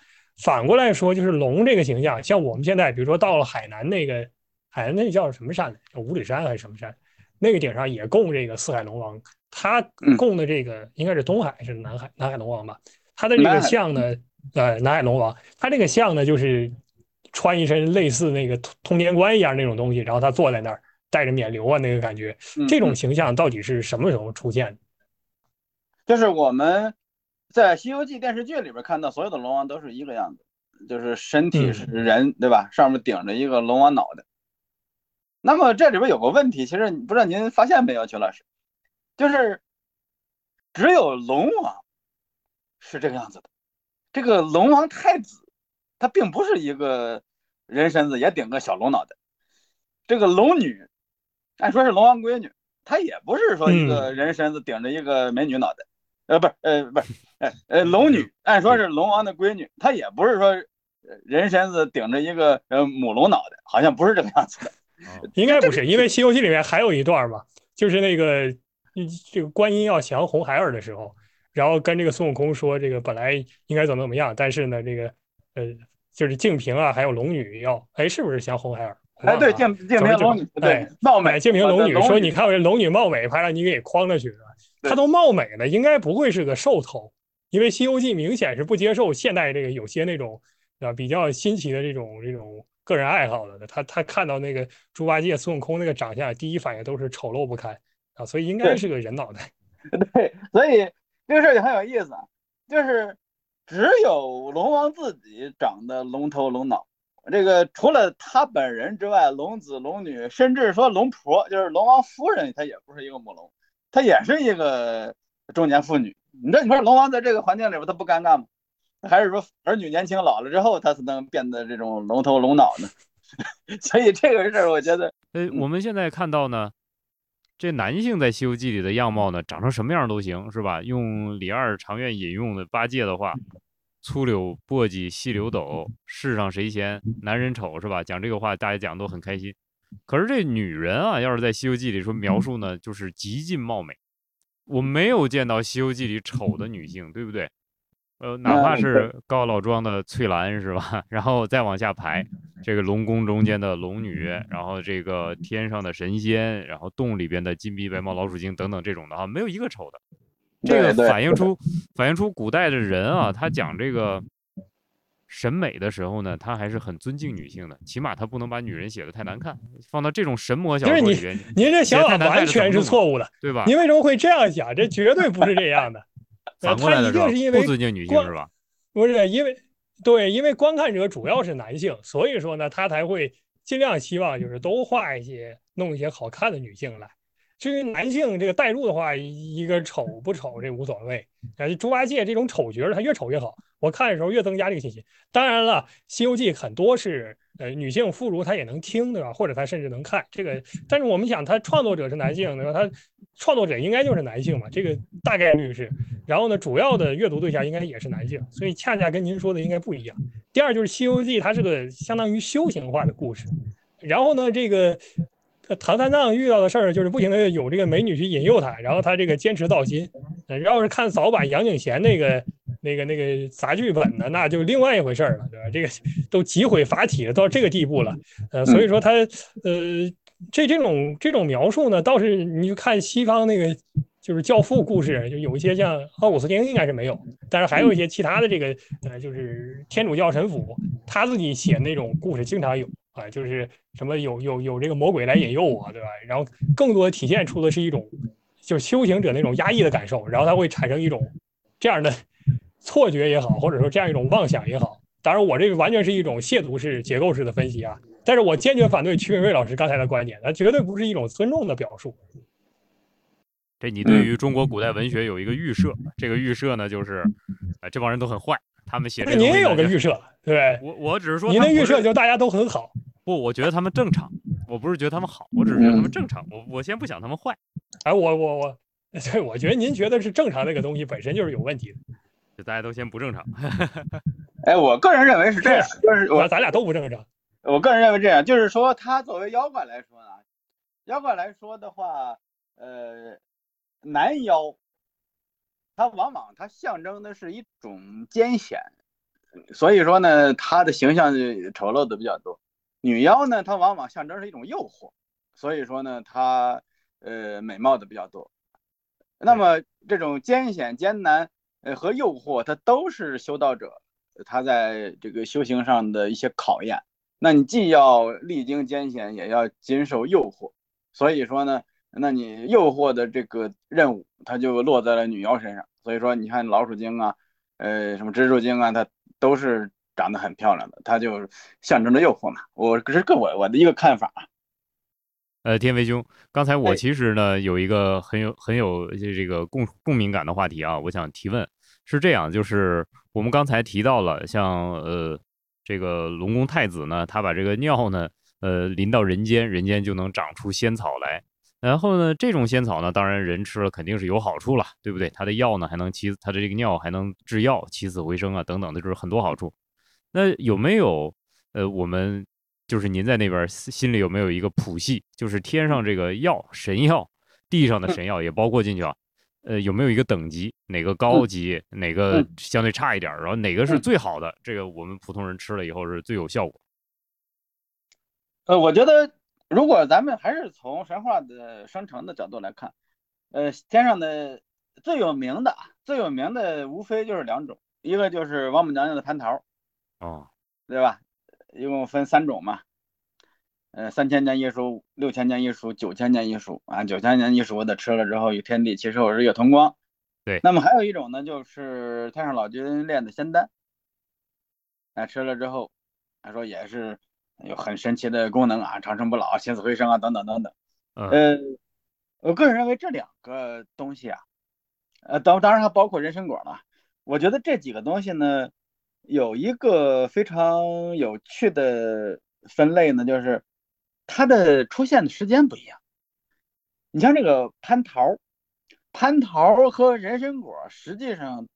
反过来说就是龙这个形象，像我们现在比如说到了海南那个海南那叫什么山叫五指山还是什么山？那个顶上也供这个四海龙王他供的这个应该是东海是南海南海龙王吧？他的这个像呢，呃，南海龙王，他这个像呢就是穿一身类似那个通通天冠一样那种东西，然后他坐在那儿带着冕旒啊那个感觉，这种形象到底是什么时候出现的？就是我们在《西游记》电视剧里边看到所有的龙王都是一个样子，就是身体是人，对吧？上面顶着一个龙王脑袋。那么这里边有个问题，其实不知道您发现没有，邱老师，就是只有龙王是这个样子的。这个龙王太子，他并不是一个人身子，也顶个小龙脑袋。这个龙女，按说是龙王闺女，她也不是说一个人身子顶着一个美女脑袋。呃，不是，呃，不是，呃，呃，龙女，按说是龙王的闺女，她也不是说人身子顶着一个呃母龙脑袋，好像不是这个样子的。应该不是，因为《西游记》里面还有一段嘛，就是那个这个观音要降红孩儿的时候，然后跟这个孙悟空说，这个本来应该怎么怎么样，但是呢，这个呃，就是净瓶啊，还有龙女要，哎，是不是降红孩儿？哎，对，净净瓶龙女，对，貌美，净瓶龙女说，你看我这龙女貌美，怕让你给诓了去，她都貌美了，应该不会是个兽头，因为《西游记》明显是不接受现代这个有些那种啊比较新奇的这种这种。个人爱好的，他他看到那个猪八戒、孙悟空那个长相，第一反应都是丑陋不堪啊，所以应该是个人脑袋。<laughs> 对，所以这个事儿就很有意思，就是只有龙王自己长得龙头龙脑，这个除了他本人之外，龙子龙女，甚至说龙婆，就是龙王夫人，她也不是一个母龙，她也是一个中年妇女。你这你说龙王在这个环境里边，他不尴尬吗？还是说儿女年轻老了之后，他才能变得这种龙头龙脑呢？<laughs> 所以这个事儿，我觉得，呃，我们现在看到呢，这男性在《西游记》里的样貌呢，长成什么样都行，是吧？用李二常愿引用的八戒的话：“粗柳簸箕细柳斗，世上谁嫌男人丑？”是吧？讲这个话，大家讲都很开心。可是这女人啊，要是在《西游记》里说描述呢，就是极尽貌美。我没有见到《西游记》里丑的女性，对不对？呃，哪怕是高老庄的翠兰是吧？<laughs> 然后再往下排，这个龙宫中间的龙女，然后这个天上的神仙，然后洞里边的金臂白毛老鼠精等等这种的哈，没有一个丑的。这个反映出反映出古代的人啊，他讲这个审美的时候呢，他还是很尊敬女性的，起码他不能把女人写的太难看。放到这种神魔小说里边，您这想法完全是错误的，对吧？您为什么会这样想？这绝对不是这样的。反过来的是因为不尊敬女性是吧？不是因为对，因为观看者主要是男性，所以说呢，他才会尽量希望就是都画一些弄一些好看的女性来。至于男性这个带入的话，一个丑不丑这无所谓。啊，猪八戒这种丑角他越丑越好，我看的时候越增加这个信心。当然了，《西游记》很多是。呃，女性妇孺她也能听，对吧？或者她甚至能看这个。但是我们想，他创作者是男性，对吧？他创作者应该就是男性嘛，这个大概率是。然后呢，主要的阅读对象应该也是男性，所以恰恰跟您说的应该不一样。第二就是《西游记》，它是个相当于修行化的故事。然后呢，这个唐三藏遇到的事儿就是不停的有这个美女去引诱他，然后他这个坚持到心。要是看早版杨景贤那个。那个那个杂剧本呢，那就另外一回事了，对吧？这个都集毁法体了，到这个地步了，呃，所以说他，呃，这这种这种描述呢，倒是你就看西方那个就是教父故事，就有一些像奥古斯丁应该是没有，但是还有一些其他的这个，呃，就是天主教神父他自己写那种故事经常有啊，就是什么有有有这个魔鬼来引诱我，对吧？然后更多的体现出的是一种就是修行者那种压抑的感受，然后他会产生一种这样的。错觉也好，或者说这样一种妄想也好，当然我这个完全是一种亵渎式、结构式的分析啊。但是我坚决反对曲敏瑞老师刚才的观点，那绝对不是一种尊重的表述。这你对于中国古代文学有一个预设，这个预设呢就是，啊，这帮人都很坏，他们写这。您也有个预设，对我我只是说您的预设就大家都很好。不，我觉得他们正常，我不是觉得他们好，我只是觉得他们正常。我我先不想他们坏。哎，我我我，对，我觉得您觉得是正常那个东西本身就是有问题的。就大家都先不正常，<laughs> 哎，我个人认为是这样，就是我咱俩都不正常。我个人认为这样，就是说他作为妖怪来说呢，妖怪来说的话，呃，男妖，他往往他象征的是一种艰险，所以说呢，她的形象丑陋的比较多。女妖呢，她往往象征是一种诱惑，所以说呢，她呃美貌的比较多。那么这种艰险艰难呃和诱惑，它都是修道者他在这个修行上的一些考验。那你既要历经艰险，也要经受诱惑。所以说呢，那你诱惑的这个任务，它就落在了女妖身上。所以说，你看老鼠精啊，呃，什么蜘蛛精啊，它都是长得很漂亮的，它就象征着诱惑嘛。我这是个我我的一个看法。呃，天飞兄，刚才我其实呢有一个很有很有这个共共鸣感的话题啊，我想提问，是这样，就是我们刚才提到了，像呃这个龙宫太子呢，他把这个尿呢，呃淋到人间，人间就能长出仙草来。然后呢，这种仙草呢，当然人吃了肯定是有好处了，对不对？它的药呢还能起，它的这个尿还能制药、起死回生啊，等等的，就是很多好处。那有没有呃我们？就是您在那边心里有没有一个谱系？就是天上这个药神药，地上的神药也包括进去啊？呃，有没有一个等级？哪个高级？哪个相对差一点？然后哪个是最好的？这个我们普通人吃了以后是最有效果。呃，我觉得如果咱们还是从神话的生成的角度来看，呃，天上的最有名的、最有名的无非就是两种，一个就是王母娘娘的蟠桃，哦，对吧？一共分三种嘛，呃，三千年一熟，六千年一熟，九千年一熟啊。九千年一熟的吃了之后，与天地其实我日月同光。对，那么还有一种呢，就是太上老君炼的仙丹，啊，吃了之后，他说也是有很神奇的功能啊，长生不老，起死回生啊，等等等等。呃，我个人认为这两个东西啊，呃，当当然还包括人参果了。我觉得这几个东西呢。有一个非常有趣的分类呢，就是它的出现的时间不一样。你像这个蟠桃，蟠桃和人参果实际上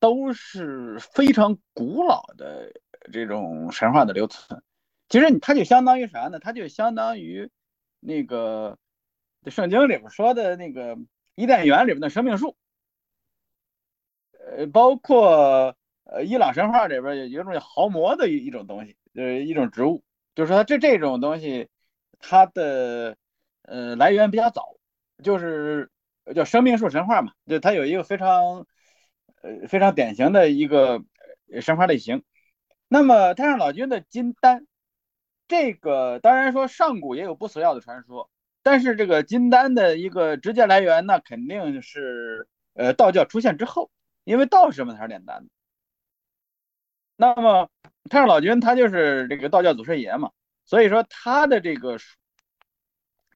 都是非常古老的这种神话的留存。其实它就相当于啥呢？它就相当于那个圣经里边说的那个伊甸园里面的生命树，呃，包括。呃，伊朗神话里边有一种叫毫魔的一一种东西，就是一种植物，就是说这这种东西，它的呃来源比较早，就是叫生命树神话嘛，就它有一个非常呃非常典型的一个神话类型。那么太上老君的金丹，这个当然说上古也有不死药的传说，但是这个金丹的一个直接来源，那肯定是呃道教出现之后，因为道士们才是炼丹的。那么太上老君他就是这个道教祖师爷嘛，所以说他的这个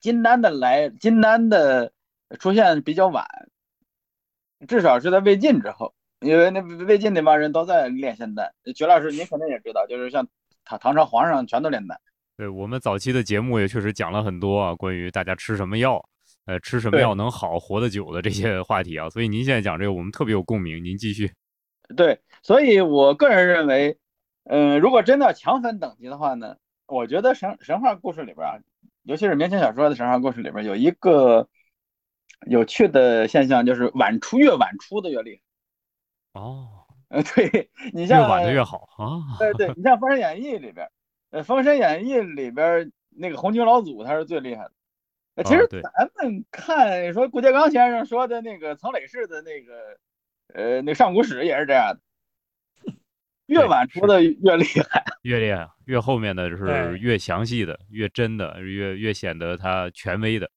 金丹的来金丹的出现比较晚，至少是在魏晋之后，因为那魏晋那帮人都在炼仙丹。曲老师您可能也知道，就是像唐唐朝皇上全都炼丹。对我们早期的节目也确实讲了很多啊，关于大家吃什么药，呃，吃什么药能好活得久的这些话题啊。所以您现在讲这个，我们特别有共鸣。您继续。对，所以我个人认为，嗯，如果真的要强分等级的话呢，我觉得神神话故事里边啊，尤其是明清小说的神话故事里边，有一个有趣的现象，就是晚出越晚出的越厉害。哦，呃，对你像越晚的越好啊。对对，<laughs> 你像《封神演义》里边，呃，《封神演义》里边那个红军老祖他是最厉害的。其实咱们看说顾颉刚先生说的那个曾磊式的那个。呃，那上古史也是这样的，越晚出的越厉害，越厉害，越后面的是越详细的，越真的，越越显得他权威的。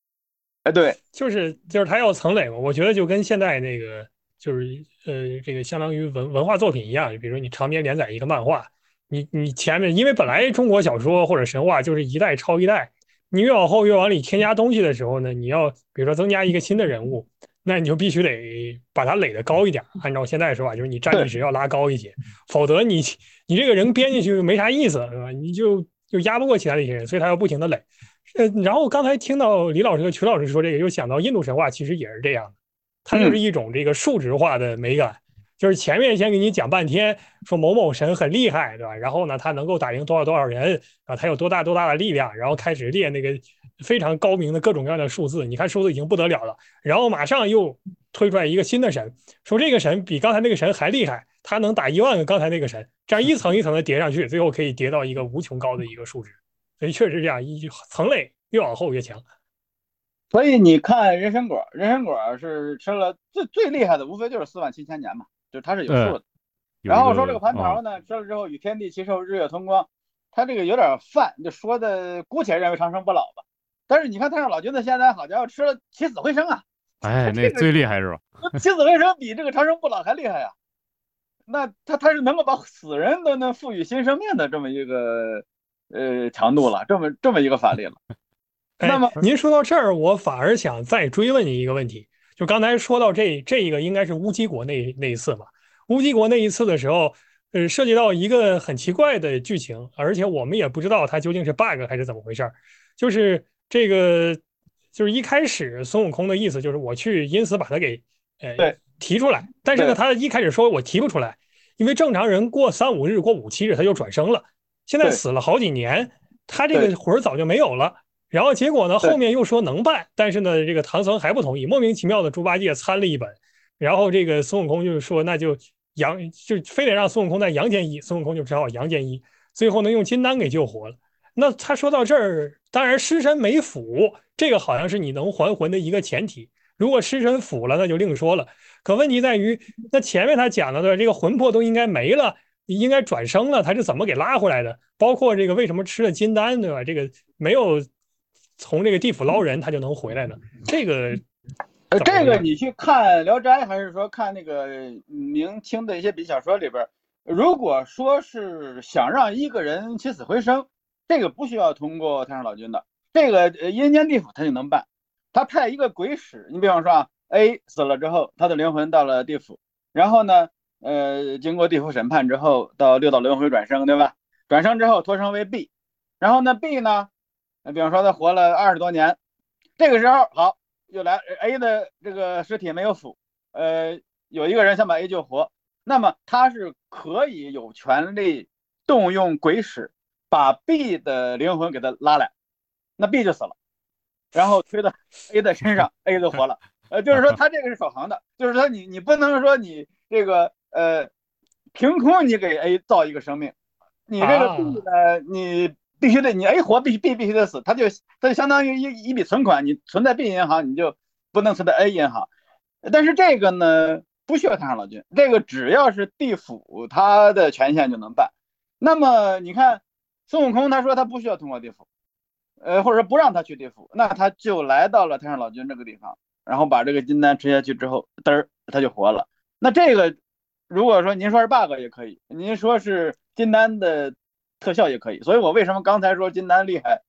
哎，对，就是就是他要层累嘛。我觉得就跟现在那个就是呃，这个相当于文文化作品一样，比如你长篇连载一个漫画，你你前面因为本来中国小说或者神话就是一代抄一代，你越往后越往里添加东西的时候呢，你要比如说增加一个新的人物。那你就必须得把它垒得高一点，按照现在说法，就是你战力值要拉高一些，否则你你这个人编进去没啥意思，是吧？你就就压不过其他那些人，所以他要不停的垒。呃，然后刚才听到李老师和曲老师说这个，又想到印度神话其实也是这样的，它就是一种这个数值化的美感，就是前面先给你讲半天，说某某神很厉害，对吧？然后呢，他能够打赢多少多少人啊，他有多大多大的力量，然后开始列那个。非常高明的各种各样的数字，你看数字已经不得了了，然后马上又推出来一个新的神，说这个神比刚才那个神还厉害，他能打一万个刚才那个神，这样一层一层的叠上去，最后可以叠到一个无穷高的一个数值，所以确实这样一层垒越往后越强。所以你看人参果，人参果是吃了最最厉害的，无非就是四万七千年嘛，就是它是有数的。然后说这个蟠桃呢，吃了之后与天地齐寿，日月同光，它这个有点泛，就说的姑且认为长生不老吧。但是你看太上老君的仙丹好家伙吃了起死回生啊！哎，那最厉害是吧？<laughs> 起死回生比这个长生不老还厉害呀！那他他是能够把死人都能赋予新生命的这么一个呃强度了，这么这么一个法力了。那么您说到这儿，我反而想再追问您一个问题，就刚才说到这这一个应该是乌鸡国那那一次嘛？乌鸡国那一次的时候，呃，涉及到一个很奇怪的剧情，而且我们也不知道它究竟是 bug 还是怎么回事儿。就是这个，就是一开始孙悟空的意思就是我去因此把他给呃提出来，但是呢，他一开始说我提不出来，因为正常人过三五日、过五七日他就转生了，现在死了好几年，他这个魂早就没有了。然后结果呢，后面又说能办，但是呢，这个唐僧还不同意，莫名其妙的猪八戒参了一本，然后这个孙悟空就是说那就。杨就非得让孙悟空在阳间医，孙悟空就只好阳间医，最后呢用金丹给救活了。那他说到这儿，当然尸身没腐，这个好像是你能还魂的一个前提。如果尸身腐了，那就另说了。可问题在于，那前面他讲的对这个魂魄都应该没了，应该转生了，他是怎么给拉回来的？包括这个为什么吃了金丹，对吧？这个没有从这个地府捞人，他就能回来呢？这个。呃这个你去看《聊斋》，还是说看那个明清的一些笔小说里边？如果说是想让一个人起死回生，这个不需要通过太上老君的，这个阴间地府他就能办。他派一个鬼使，你比方说啊，A 死了之后，他的灵魂到了地府，然后呢，呃，经过地府审判之后，到六道轮回转生，对吧？转生之后托生为 B，然后呢，B 呢，比方说他活了二十多年，这个时候好。又来 A 的这个尸体没有腐，呃，有一个人想把 A 救活，那么他是可以有权利动用鬼使把 B 的灵魂给他拉来，那 B 就死了，然后推到 <laughs> A 的身上，A 就活了。呃，就是说他这个是守恒的，就是说你你不能说你这个呃凭空你给 A 造一个生命，你这个 B 呢你。必须得你 A 活，必须 B 必须得死，它就它就相当于一一笔存款，你存在 B 银行，你就不能存在 A 银行。但是这个呢，不需要太上老君，这个只要是地府，他的权限就能办。那么你看孙悟空，他说他不需要通过地府，呃，或者说不让他去地府，那他就来到了太上老君这个地方，然后把这个金丹吃下去之后，嘚儿他就活了。那这个如果说您说是 bug 也可以，您说是金丹的。特效也可以，所以我为什么刚才说金丹厉害，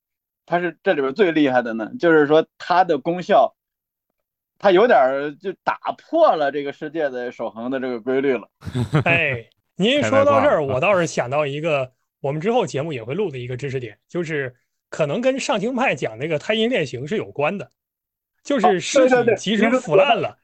它是这里边最厉害的呢？就是说它的功效，它有点就打破了这个世界的守恒的这个规律了。<laughs> 哎，您说到这儿，我倒是想到一个我们之后节目也会录的一个知识点，就是可能跟上清派讲那个太阴炼形是有关的，就是尸体即使腐烂了，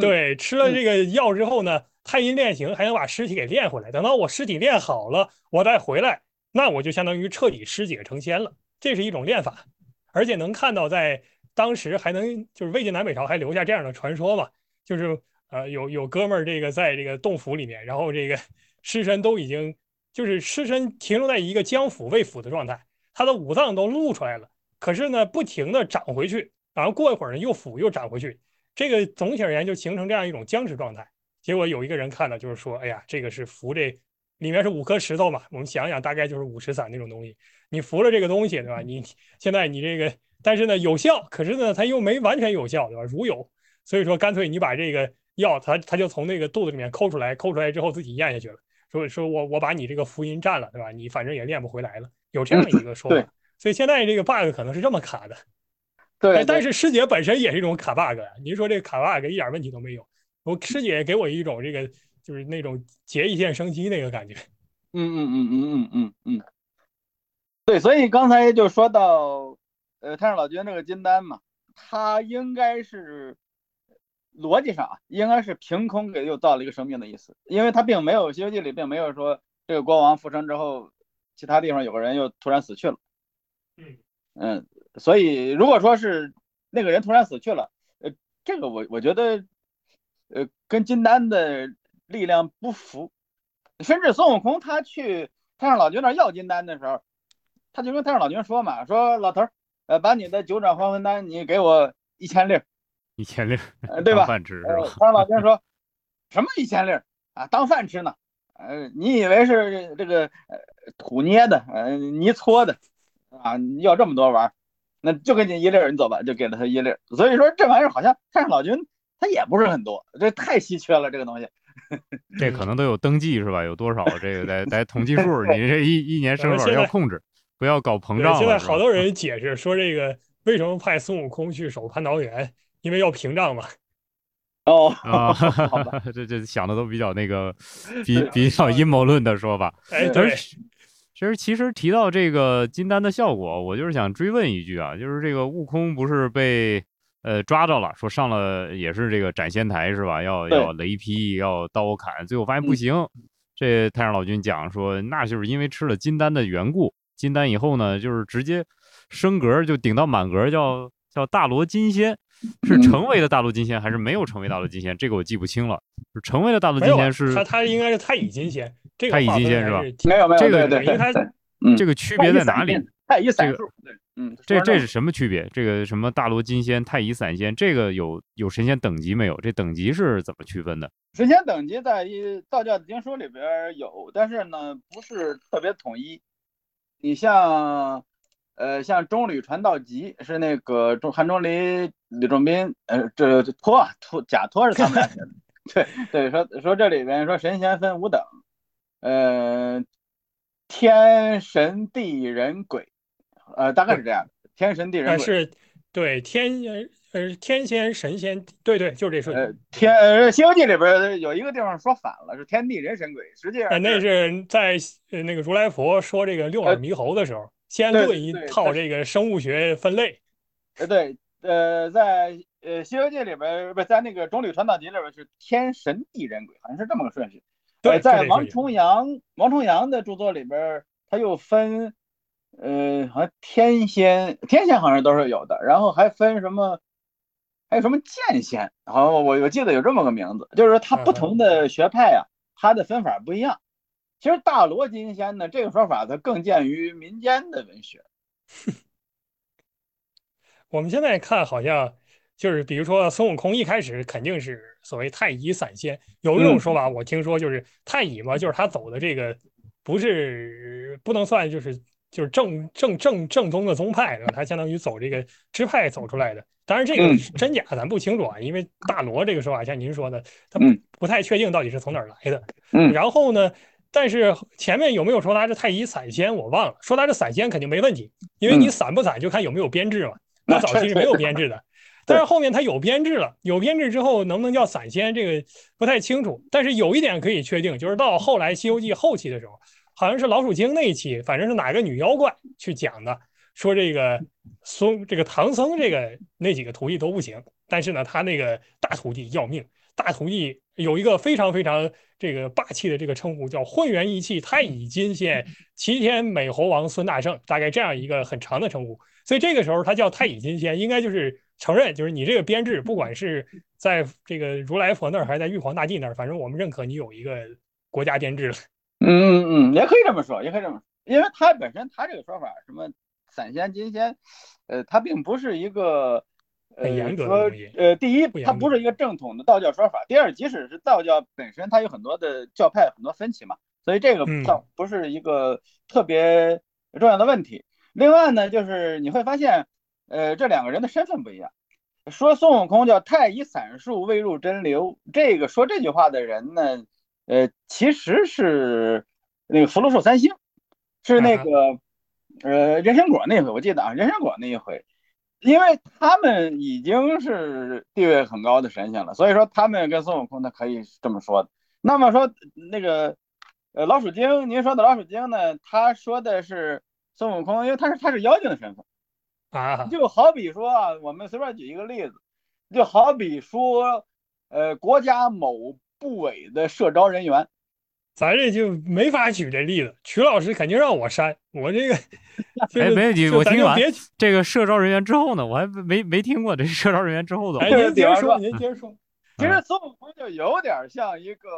对，吃了这个药之后呢，太阴炼形还能把尸体给炼回来，等到我尸体炼好了，我再回来。那我就相当于彻底尸解成仙了，这是一种练法，而且能看到在当时还能就是魏晋南北朝还留下这样的传说嘛，就是呃有有哥们儿这个在这个洞府里面，然后这个 <laughs> 尸身都已经就是尸身停留在一个将腐未腐的状态，他的五脏都露出来了，可是呢不停的长回去，然后过一会儿呢又腐又长回去，这个总体而言就形成这样一种僵持状态。结果有一个人看到就是说，哎呀，这个是服这。里面是五颗石头嘛？我们想想，大概就是五石散那种东西。你服了这个东西，对吧？你现在你这个，但是呢有效，可是呢它又没完全有效，对吧？如有，所以说干脆你把这个药，它它就从那个肚子里面抠出来，抠出来之后自己咽下去了。说说我我把你这个福音占了，对吧？你反正也练不回来了，有这样一个说法。所以现在这个 bug 可能是这么卡的。对。但是师姐本身也是一种卡 bug 呀。您说这个卡 bug 一点问题都没有。我师姐给我一种这个。就是那种结一线生机那个感觉，嗯嗯嗯嗯嗯嗯嗯，对，所以刚才就说到，呃，太上老君这个金丹嘛，他应该是逻辑上啊，应该是凭空给又造了一个生命的意思，因为他并没有《西游记》里并没有说这个国王复生之后，其他地方有个人又突然死去了，嗯。嗯，所以如果说是那个人突然死去了，呃，这个我我觉得，呃，跟金丹的。力量不服，甚至孙悟空他去太上老君那要金丹的时候，他就跟太上老君说嘛，说老头儿，呃，把你的九转还魂丹你给我一千粒，一千粒，对吧？饭吃是吧？太上老君说什么一千粒啊？当饭吃呢？呃，你以为是这个呃土捏的，呃泥搓的啊？你要这么多玩，那就给你一粒，你走吧，就给了他一粒。所以说这玩意儿好像太上老君他也不是很多，这太稀缺了，这个东西。<laughs> 这可能都有登记是吧？有多少这个在在统计数？<laughs> 你这一一年生多少要控制，不要搞膨胀。现在好多人解释说，这个为什么派孙悟空去守蟠桃园？因为要屏障嘛。哦啊，<laughs> 这这想的都比较那个，比比较阴谋论的说法。哎，对。其实其实提到这个金丹的效果，我就是想追问一句啊，就是这个悟空不是被。呃，抓着了，说上了也是这个斩仙台是吧？要要雷劈，要刀砍，最后发现不行。这太上老君讲说，那就是因为吃了金丹的缘故。金丹以后呢，就是直接升格，就顶到满格，叫叫大罗金仙，是成为了大罗金仙，还是没有成为大罗金仙？这个我记不清了。成为了大罗金仙是他他应该是太乙金仙，太乙金仙是吧？没有没有，这个对因为他这个区别在哪里？太乙散数，对。嗯，这这是什么区别？这个什么大罗金仙、太乙散仙，这个有有神仙等级没有？这等级是怎么区分的？神仙等级在一道教经书里边有，但是呢不是特别统一。你像，呃，像中吕传道集是那个中韩钟离、李仲斌，呃，这托托假托是他们俩写的。<laughs> 对对，说说这里边说神仙分五等，呃，天神地人鬼。呃，大概是这样的，天神地人鬼是，对天呃天仙神仙，对对，就是这顺序。呃，天呃《西游记》里边有一个地方说反了，是天地人神鬼，实际上那是在那个如来佛说这个六耳猕猴的时候，先论一套这个生物学分类。呃，对，呃，在呃《西游记》里边不在那个中旅传道集里边是天神地人鬼，好像是这么个顺序。对，在王重阳王重阳的著作里边，他又分。呃，好像天仙，天仙好像都是有的，然后还分什么，还有什么剑仙，好像我我记得有这么个名字，就是说它不同的学派啊，它的分法不一样。其实大罗金仙呢，这个说法它更见于民间的文学。<laughs> 我们现在看好像就是，比如说孙悟空一开始肯定是所谓太乙散仙，有一种说法我听说就是太乙嘛，就是他走的这个不是不能算就是。就是正正正正宗的宗派，他相当于走这个支派走出来的。当然，这个真假咱不清楚啊，因为大罗这个说法，像您说的，他不太确定到底是从哪儿来的。嗯。然后呢，但是前面有没有说他是太乙散仙，我忘了。说他是散仙肯定没问题，因为你散不散就看有没有编制嘛。<laughs> 那早期是没有编制的，但是后面他有编制了，有编制之后能不能叫散仙，这个不太清楚。但是有一点可以确定，就是到后来《西游记》后期的时候。好像是老鼠精那一期，反正是哪个女妖怪去讲的，说这个孙这个唐僧这个那几个徒弟都不行，但是呢，他那个大徒弟要命，大徒弟有一个非常非常这个霸气的这个称呼，叫混元一气太乙金仙 <laughs> 齐天美猴王孙大圣，大概这样一个很长的称呼。所以这个时候他叫太乙金仙，应该就是承认，就是你这个编制，不管是在这个如来佛那儿，还是在玉皇大帝那儿，反正我们认可你有一个国家编制了。嗯嗯嗯，也可以这么说，也可以这么说，因为他本身他这个说法，什么散仙金仙，呃，他并不是一个呃说呃，第一，它不是一个正统的道教说法；第二，即使是道教本身，它有很多的教派，很多分歧嘛，所以这个倒不是一个特别重要的问题。另外呢，就是你会发现，呃，这两个人的身份不一样。说孙悟空叫太乙散术未入真流，这个说这句话的人呢？呃，其实是那个福禄寿三星，是那个呃人参果那回，我记得啊，人参果那一回，因为他们已经是地位很高的神仙了，所以说他们跟孙悟空他可以这么说的。那么说那个呃老鼠精，您说的老鼠精呢，他说的是孙悟空，因为他是他是妖精的身份啊，就好比说啊，我们随便举一个例子，就好比说呃国家某。部委的社招人员，咱这就没法举这例子。曲老师肯定让我删，我这个 <laughs> 哎，没问题，我听完别这个社招人员之后呢，我还没没听过这社招人员之后的。哎，您接着说，您接着说。其实孙悟空就有点像一个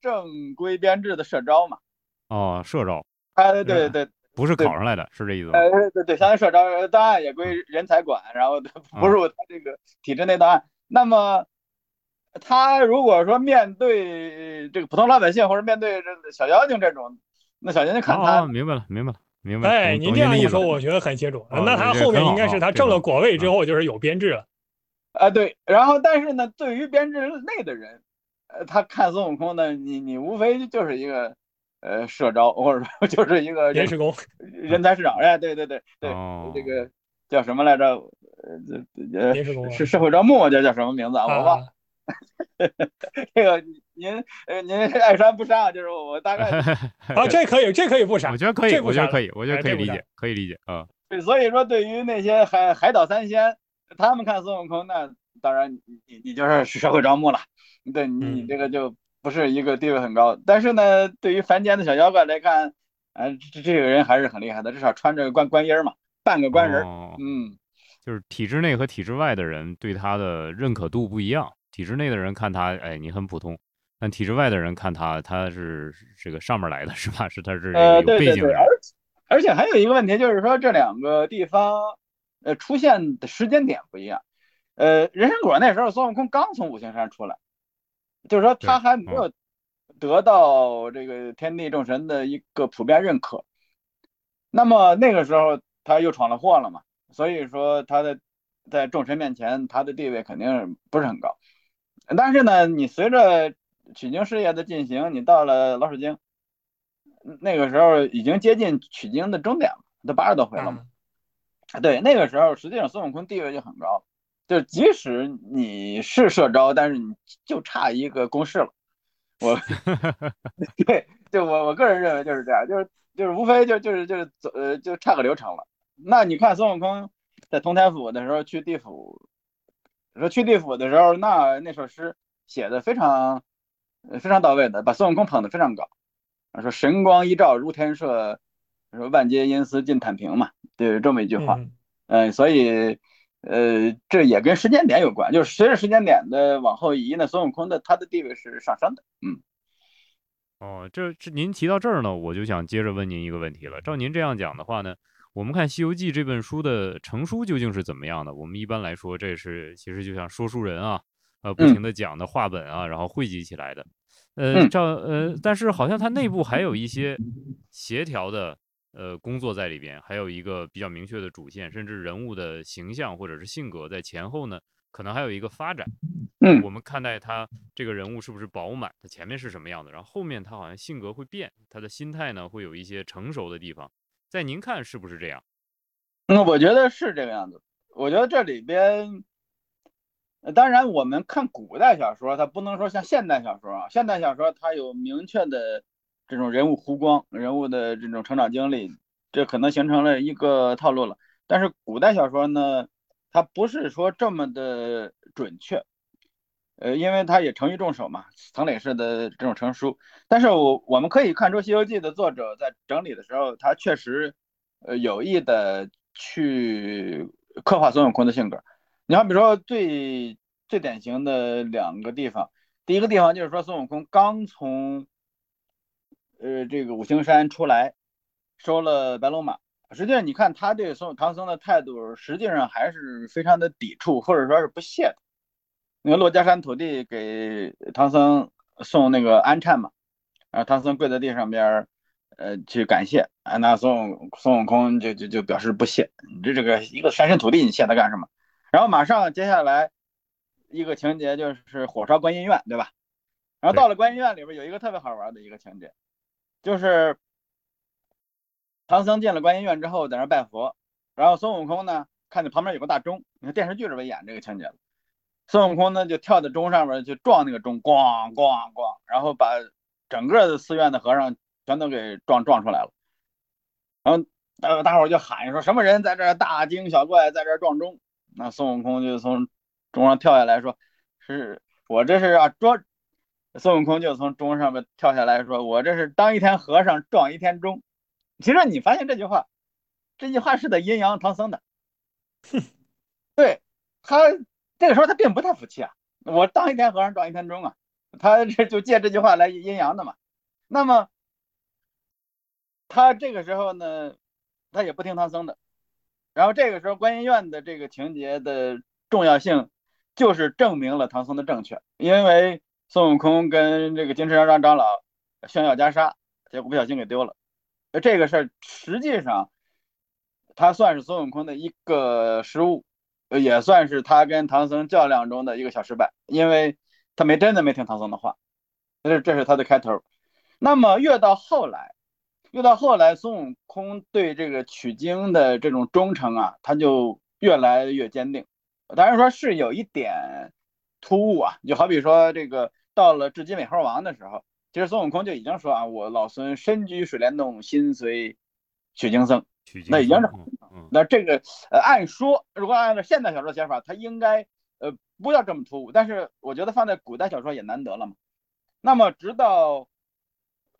正规编制的社招嘛。哦，社招。哎，对对对，不是考上来的，是这意思吗？呃，对对，相当于社招档案也归人才管，然后不入他这个体制内档案。那么他如果说面对这个普通老百姓，或者面对这小妖精这种，那小妖精看他，明白了，明白了，明白了。哎，您这样一说，我觉得很清楚。那他后面应该是他挣了果位之后，就是有编制了。啊，对。然后，但是呢，对于编制内的人，呃，他看孙悟空呢，你你无非就是一个。呃，社招或者说就是一个临时工，人才市场，哎，对对对对，这个叫什么来着？呃，呃，临时工是社会招募，叫叫什么名字啊？我忘了。<laughs> 这个您呃您爱删不删啊？就是我大概 <laughs> 啊，这可以，这可以不删，我觉得可以，我觉得可以，我觉得可以理解，可以理解啊。对，所以说对于那些海海岛三仙，他们看孙悟空，那当然你你你就是 <laughs> 社会招募了，对你你这个就。不是一个地位很高，但是呢，对于凡间的小妖怪来看，啊，这这个人还是很厉害的，至少穿着官官衣嘛，半个官人。嗯，就是体制内和体制外的人对他的认可度不一样。体制内的人看他，哎，你很普通；但体制外的人看他，他是这个上面来的，是吧？是他是有背景的。而而且还有一个问题就是说，这两个地方，呃，出现的时间点不一样。呃，人参果那时候孙悟空刚从五行山出来。就是说，他还没有得到这个天地众神的一个普遍认可。那么那个时候他又闯了祸了嘛，所以说他的在众神面前他的地位肯定不是很高。但是呢，你随着取经事业的进行，你到了老水晶，那个时候已经接近取经的终点了，都八十多回了嘛。对，那个时候实际上孙悟空地位就很高。就即使你是社招，但是你就差一个公式了。我，<laughs> 对，就我我个人认为就是这样，就是就是无非就就是就是走呃就差个流程了。那你看孙悟空在通天府的时候去地府，说去地府的时候，那那首诗写的非常非常到位的，把孙悟空捧得非常高。说神光一照如天射，说万劫阴司尽坦平嘛，就是这么一句话。嗯，所以。呃，这也跟时间点有关，就是随着时间点的往后移呢，孙悟空的他的地位是上升的。嗯，哦，这这您提到这儿呢，我就想接着问您一个问题了。照您这样讲的话呢，我们看《西游记》这本书的成书究竟是怎么样的？我们一般来说，这是其实就像说书人啊，呃，不停的讲的话本啊，然后汇集起来的。呃，照呃，但是好像它内部还有一些协调的。呃，工作在里边，还有一个比较明确的主线，甚至人物的形象或者是性格在前后呢，可能还有一个发展。嗯，我们看待他这个人物是不是饱满，他前面是什么样的，然后后面他好像性格会变，他的心态呢会有一些成熟的地方，在您看是不是这样？嗯，我觉得是这个样子。我觉得这里边，当然我们看古代小说，它不能说像现代小说啊，现代小说它有明确的。这种人物弧光，人物的这种成长经历，这可能形成了一个套路了。但是古代小说呢，它不是说这么的准确，呃，因为他也成于众手嘛，层累式的这种成书。但是我我们可以看出，《西游记》的作者在整理的时候，他确实呃有意的去刻画孙悟空的性格。你好，比如说最最典型的两个地方，第一个地方就是说孙悟空刚从呃，这个五行山出来收了白龙马，实际上你看他对孙唐僧的态度，实际上还是非常的抵触或者说是不屑的。那个珞珈山土地给唐僧送那个安颤嘛，然后唐僧跪在地上边呃，去感谢，啊，那孙悟孙悟空就就就表示不屑，你这这个一个山神土地，你谢他干什么？然后马上接下来一个情节就是火烧观音院，对吧？然后到了观音院里边有一个特别好玩的一个情节。就是唐僧进了观音院之后，在那拜佛，然后孙悟空呢，看见旁边有个大钟，你看电视剧里边演这个情节了。孙悟空呢，就跳到钟上面去撞那个钟，咣咣咣，然后把整个的寺院的和尚全都给撞撞出来了。然后大大伙就喊说：“什么人在这大惊小怪，在这撞钟？”那孙悟空就从钟上跳下来说：“是我这是啊捉。”孙悟空就从钟上面跳下来说：“我这是当一天和尚撞一天钟。”其实你发现这句话，这句话是在阴阳唐僧的。<laughs> 对他这个时候他并不太服气啊，我当一天和尚撞一天钟啊，他这就借这句话来阴阳的嘛。那么他这个时候呢，他也不听唐僧的。然后这个时候，观音院的这个情节的重要性，就是证明了唐僧的正确，因为孙悟空跟这个金翅张长老炫耀袈裟，结果不小心给丢了。这个事儿实际上，他算是孙悟空的一个失误，也算是他跟唐僧较量中的一个小失败，因为他没真的没听唐僧的话。这这是他的开头。那么越到后来。越到后来，孙悟空对这个取经的这种忠诚啊，他就越来越坚定。当然说是有一点突兀啊，就好比说这个到了至今美猴王的时候，其实孙悟空就已经说啊，我老孙身居水帘洞，心随取经僧。那已经是，那这个呃，按说如果按照现代小说写法，他应该呃不要这么突兀，但是我觉得放在古代小说也难得了嘛。那么直到。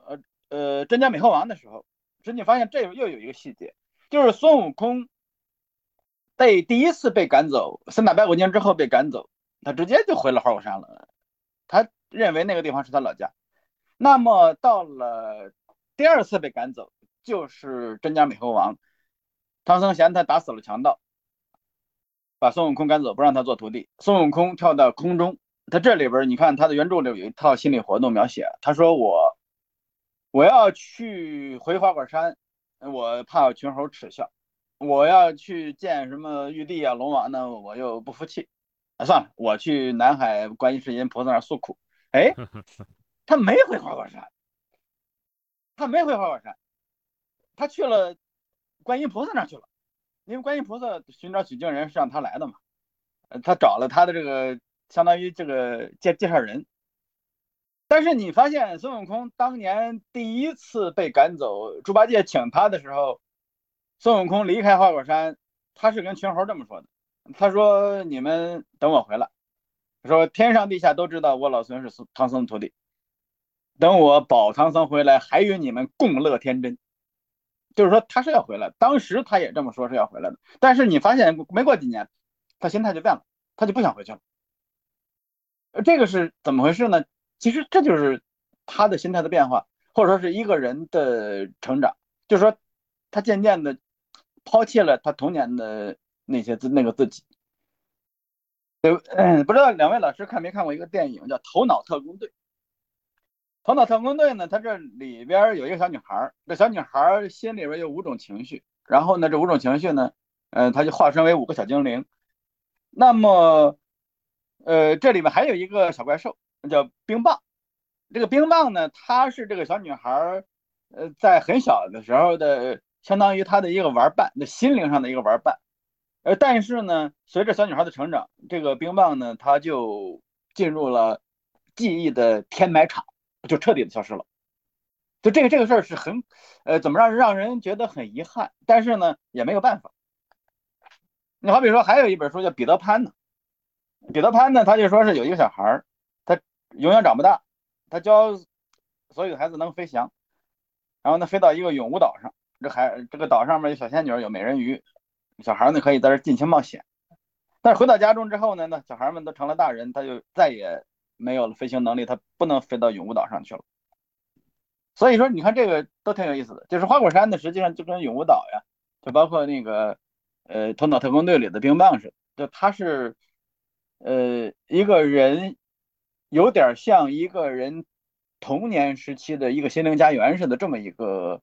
呃呃，真假美猴王的时候，实际发现这又有一个细节，就是孙悟空被第一次被赶走，三打白骨精之后被赶走，他直接就回了花果山了。他认为那个地方是他老家。那么到了第二次被赶走，就是真假美猴王，唐僧嫌他打死了强盗，把孙悟空赶走，不让他做徒弟。孙悟空跳到空中，他这里边你看他的原著里有一套心理活动描写，他说我。我要去回花果山，我怕群猴耻笑；我要去见什么玉帝啊、龙王呢，我又不服气。啊，算了，我去南海观音世音菩萨那诉苦。哎，<laughs> 他没回花果山，他没回花果山，他去了观音菩萨那去了。因为观音菩萨寻找取经人是让他来的嘛，他找了他的这个相当于这个介介绍人。但是你发现孙悟空当年第一次被赶走，猪八戒请他的时候，孙悟空离开花果山，他是跟群猴这么说的：“他说你们等我回来，说天上地下都知道我老孙是唐僧的徒弟，等我保唐僧回来，还与你们共乐天真。”就是说他是要回来，当时他也这么说是要回来的。但是你发现没过几年，他心态就变了，他就不想回去了。这个是怎么回事呢？其实这就是他的心态的变化，或者说是一个人的成长。就是说，他渐渐的抛弃了他童年的那些自那个自己。呃，不知道两位老师看没看过一个电影叫《头脑特工队》？《头脑特工队》呢，它这里边有一个小女孩，这小女孩心里边有五种情绪，然后呢，这五种情绪呢，嗯，她就化身为五个小精灵。那么，呃，这里面还有一个小怪兽。叫冰棒，这个冰棒呢，它是这个小女孩呃，在很小的时候的，相当于她的一个玩伴，那心灵上的一个玩伴。呃，但是呢，随着小女孩的成长，这个冰棒呢，它就进入了记忆的填埋场，就彻底的消失了。就这个这个事儿是很，呃，怎么让让人觉得很遗憾，但是呢，也没有办法。你好比说，还有一本书叫《彼得潘》呢，彼得潘呢，他就说是有一个小孩儿。他永远长不大，他教所有的孩子能飞翔，然后呢飞到一个永无岛上，这孩这个岛上面有小仙女，有美人鱼，小孩呢可以在这尽情冒险。但是回到家中之后呢，那小孩们都成了大人，他就再也没有了飞行能力，他不能飞到永无岛上去了。所以说，你看这个都挺有意思的，就是花果山呢，实际上就跟永无岛呀，就包括那个呃头脑特工队里的冰棒似的，就他是呃一个人。有点像一个人童年时期的一个心灵家园似的这么一个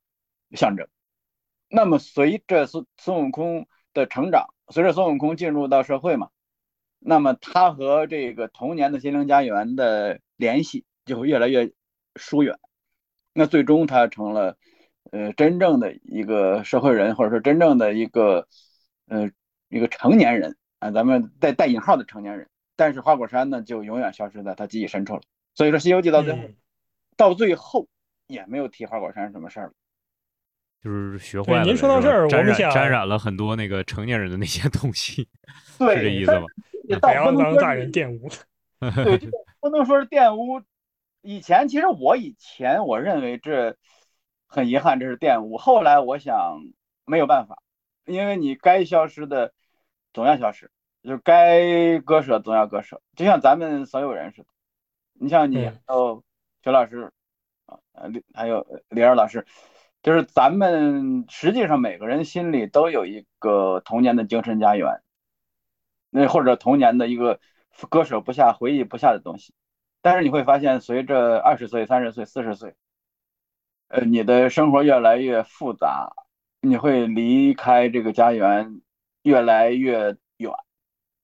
象征。那么随着孙孙悟空的成长，随着孙悟空进入到社会嘛，那么他和这个童年的心灵家园的联系就会越来越疏远。那最终他成了呃真正的一个社会人，或者说真正的一个呃一个成年人啊，咱们带带引号的成年人。但是花果山呢，就永远消失在他记忆深处了。所以说，《西游记》到最后，到最后也没有提花果山什么事儿了，就是学坏了。您说到这儿，我们想沾染了很多那个成年人的那些东西，是这意思吗？不要让大人玷污。<laughs> 对，不能说是玷污。以前其实我以前我认为这很遗憾，这是玷污。后来我想没有办法，因为你该消失的总要消失。就该割舍总要割舍，就像咱们所有人似的。你像你还有徐老师啊，李还有李二老师，就是咱们实际上每个人心里都有一个童年的精神家园，那或者童年的一个割舍不下、回忆不下的东西。但是你会发现，随着二十岁、三十岁、四十岁，呃，你的生活越来越复杂，你会离开这个家园越来越远，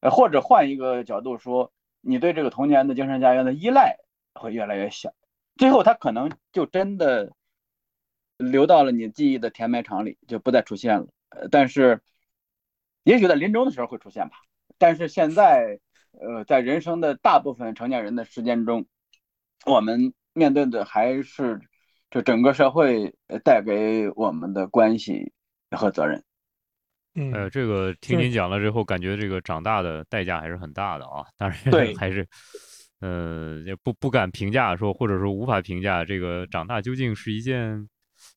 呃，或者换一个角度说，你对这个童年的精神家园的依赖会越来越小，最后他可能就真的流到了你记忆的填埋场里，就不再出现了。呃，但是也许在临终的时候会出现吧。但是现在，呃，在人生的大部分成年人的时间中，我们面对的还是这整个社会带给我们的关系和责任。嗯，呃，这个听您讲了之后，感觉这个长大的代价还是很大的啊。当然，对还是，呃，也不不敢评价说，或者说无法评价这个长大究竟是一件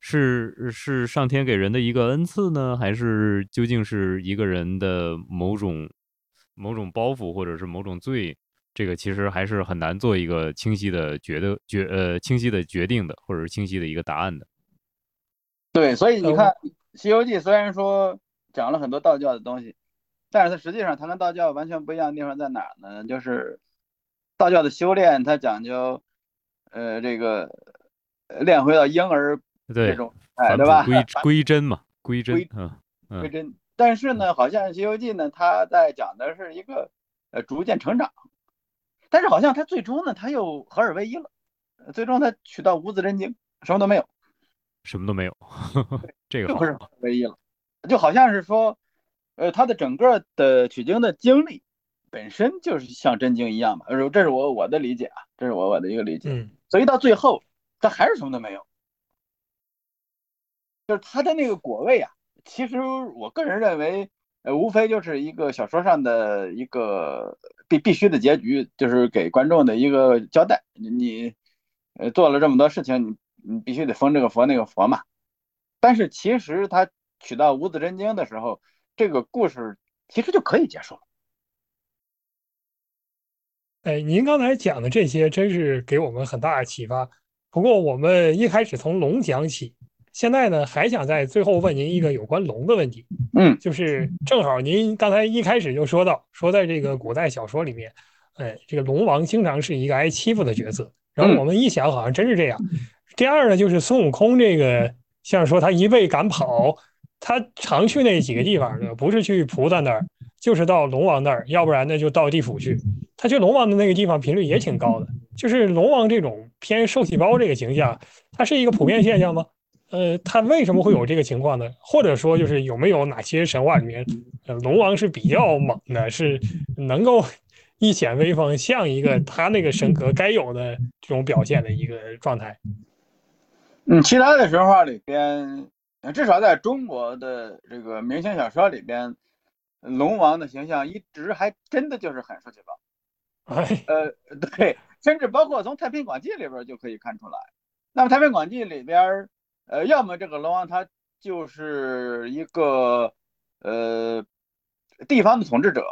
是是上天给人的一个恩赐呢，还是究竟是一个人的某种某种包袱或者是某种罪？这个其实还是很难做一个清晰的决的决呃清晰的决定的，或者是清晰的一个答案的。对，所以你呃看，《西游记》虽然说讲了很多道教的东西，但是它实际上它跟道教完全不一样的地方在哪儿呢？就是道教的修炼，它讲究呃这个呃练回到婴儿这对，种哎返璞对吧？归归真嘛，归真归，嗯嗯归真。但是呢，好像《西游记》呢，它在讲的是一个呃逐渐成长，但是好像它最终呢，它又合二为一了，呃最终它取到无字真经，什么都没有。什么都没有，这个不是合二为一了，就好像是说，呃，他的整个的取经的经历本身就是像真经一样嘛，呃，这是我我的理解啊，这是我我的一个理解。嗯所以到最后，他还是什么都没有，就是他的那个果位啊，其实我个人认为，呃，无非就是一个小说上的一个必必须的结局，就是给观众的一个交代。你你，呃，做了这么多事情，你你必须得封这个佛那个佛嘛。但是其实他取到无字真经的时候，这个故事其实就可以结束了。哎，您刚才讲的这些真是给我们很大的启发。不过我们一开始从龙讲起，现在呢还想在最后问您一个有关龙的问题。嗯就是正好您刚才一开始就说到，说在这个古代小说里面，哎，这个龙王经常是一个挨欺负的角色。然后我们一想，好像真是这样。第二呢，就是孙悟空这个，像说他一被赶跑，他常去那几个地方呢，不是去菩萨那儿，就是到龙王那儿，要不然呢就到地府去。他去龙王的那个地方频率也挺高的。就是龙王这种偏受气包这个形象，它是一个普遍现象吗？呃，他为什么会有这个情况呢？或者说，就是有没有哪些神话里面，呃，龙王是比较猛的，是能够一显威风，像一个他那个神格该有的这种表现的一个状态？嗯，其他的神话里边，呃至少在中国的这个明星小说里边，龙王的形象一直还真的就是很受气包。哎，呃，对，甚至包括从《太平广记》里边就可以看出来。那么《太平广记》里边，呃，要么这个龙王他就是一个呃地方的统治者，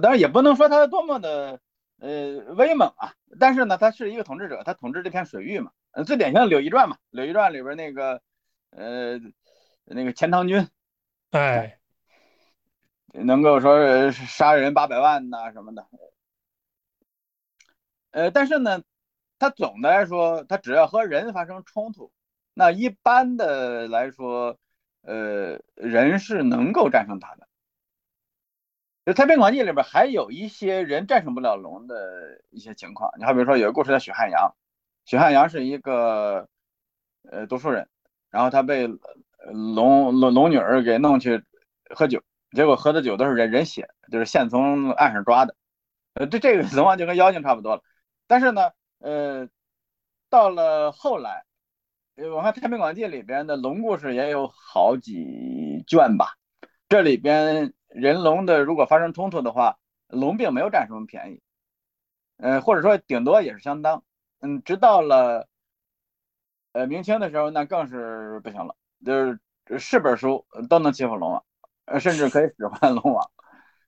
当然也不能说他多么的呃威猛啊，但是呢，他是一个统治者，他统治这片水域嘛。呃，最典型的《柳毅传》嘛，《柳毅传》里边那个呃那个钱塘君，哎，能够说呃杀人八百万呐、什么的。呃，但是呢，他总的来说，他只要和人发生冲突，那一般的来说，呃，人是能够战胜他的。就《太平广记》里边还有一些人战胜不了龙的一些情况，你好比如说有个故事叫许汉阳，许汉阳是一个呃读书人，然后他被龙龙龙女儿给弄去喝酒，结果喝的酒都是人人血，就是现从岸上抓的。呃，这这个龙王就跟妖精差不多了。但是呢，呃，到了后来，我看《太平广记》里边的龙故事也有好几卷吧，这里边人龙的如果发生冲突的话，龙并没有占什么便宜，呃，或者说顶多也是相当。嗯，直到了呃明清的时候，那更是不行了，就是是本书都能欺负龙王，呃，甚至可以使唤龙王。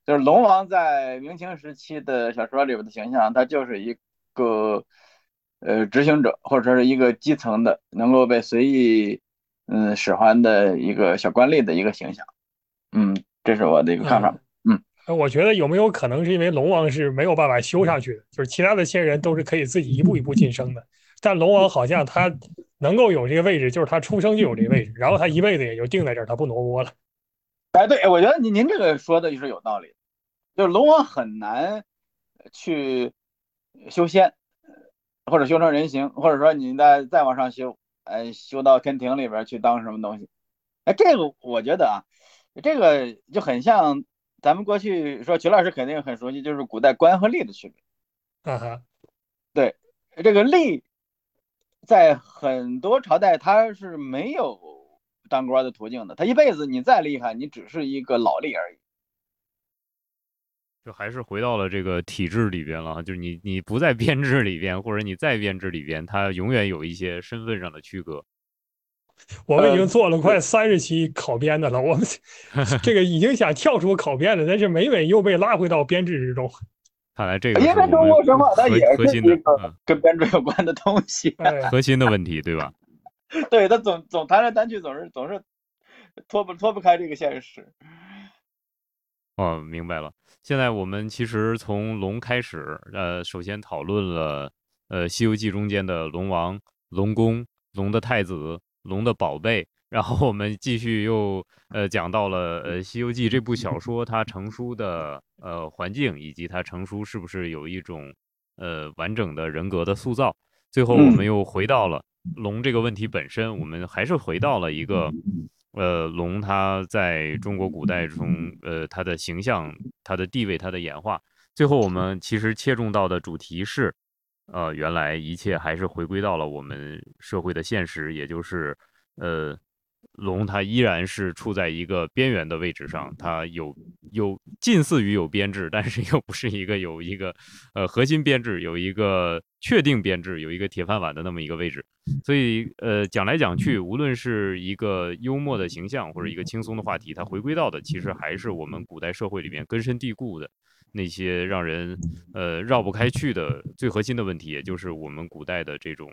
就是龙王在明清时期的小说里边的形象，他就是一个呃执行者，或者说是一个基层的，能够被随意嗯使唤的一个小官吏的一个形象。嗯，这是我的一个看法。嗯，我觉得有没有可能是因为龙王是没有办法修上去的，就是其他的仙人都是可以自己一步一步晋升的，但龙王好像他能够有这个位置，就是他出生就有这个位置，然后他一辈子也就定在这儿，他不挪窝了。<laughs> 哎，对，我觉得您您这个说的就是有道理，就是龙王很难去修仙，或者修成人形，或者说你再再往上修，哎，修到天庭里边去当什么东西？哎，这个我觉得啊。这个就很像咱们过去说，曲老师肯定很熟悉，就是古代官和吏的区别。嗯哼，对，这个吏在很多朝代他是没有当官的途径的，他一辈子你再厉害，你只是一个老吏而已。就还是回到了这个体制里边了，就是你你不在编制里边，或者你在编制里边，他永远有一些身份上的区隔。我们已经做了快三十期考编的了，我们 <laughs> 这个已经想跳出考编了，但是每每又被拉回到编制之中。<laughs> 看来这个因为中国神话它也是一个跟编制有关的东西，<laughs> 核心的问题，对吧？对他总总谈来谈去，总是总是脱不脱不开这个现实。哦，明白了。现在我们其实从龙开始，呃，首先讨论了呃《西游记》中间的龙王、龙宫、龙的太子。龙的宝贝，然后我们继续又呃讲到了呃《西游记》这部小说它成书的呃环境，以及它成书是不是有一种呃完整的人格的塑造。最后我们又回到了龙这个问题本身，我们还是回到了一个呃龙它在中国古代中呃它的形象、它的地位、它的演化。最后我们其实切中到的主题是。呃，原来一切还是回归到了我们社会的现实，也就是，呃，龙它依然是处在一个边缘的位置上，它有有近似于有编制，但是 <laughs> 又不是一个有一个呃核心编制，有一个确定编制，有一个铁饭碗的那么一个位置。所以，呃，讲来讲去，无论是一个幽默的形象，或者一个轻松的话题，它回归到的其实还是我们古代社会里面根深蒂固的。那些让人呃绕不开去的最核心的问题，也就是我们古代的这种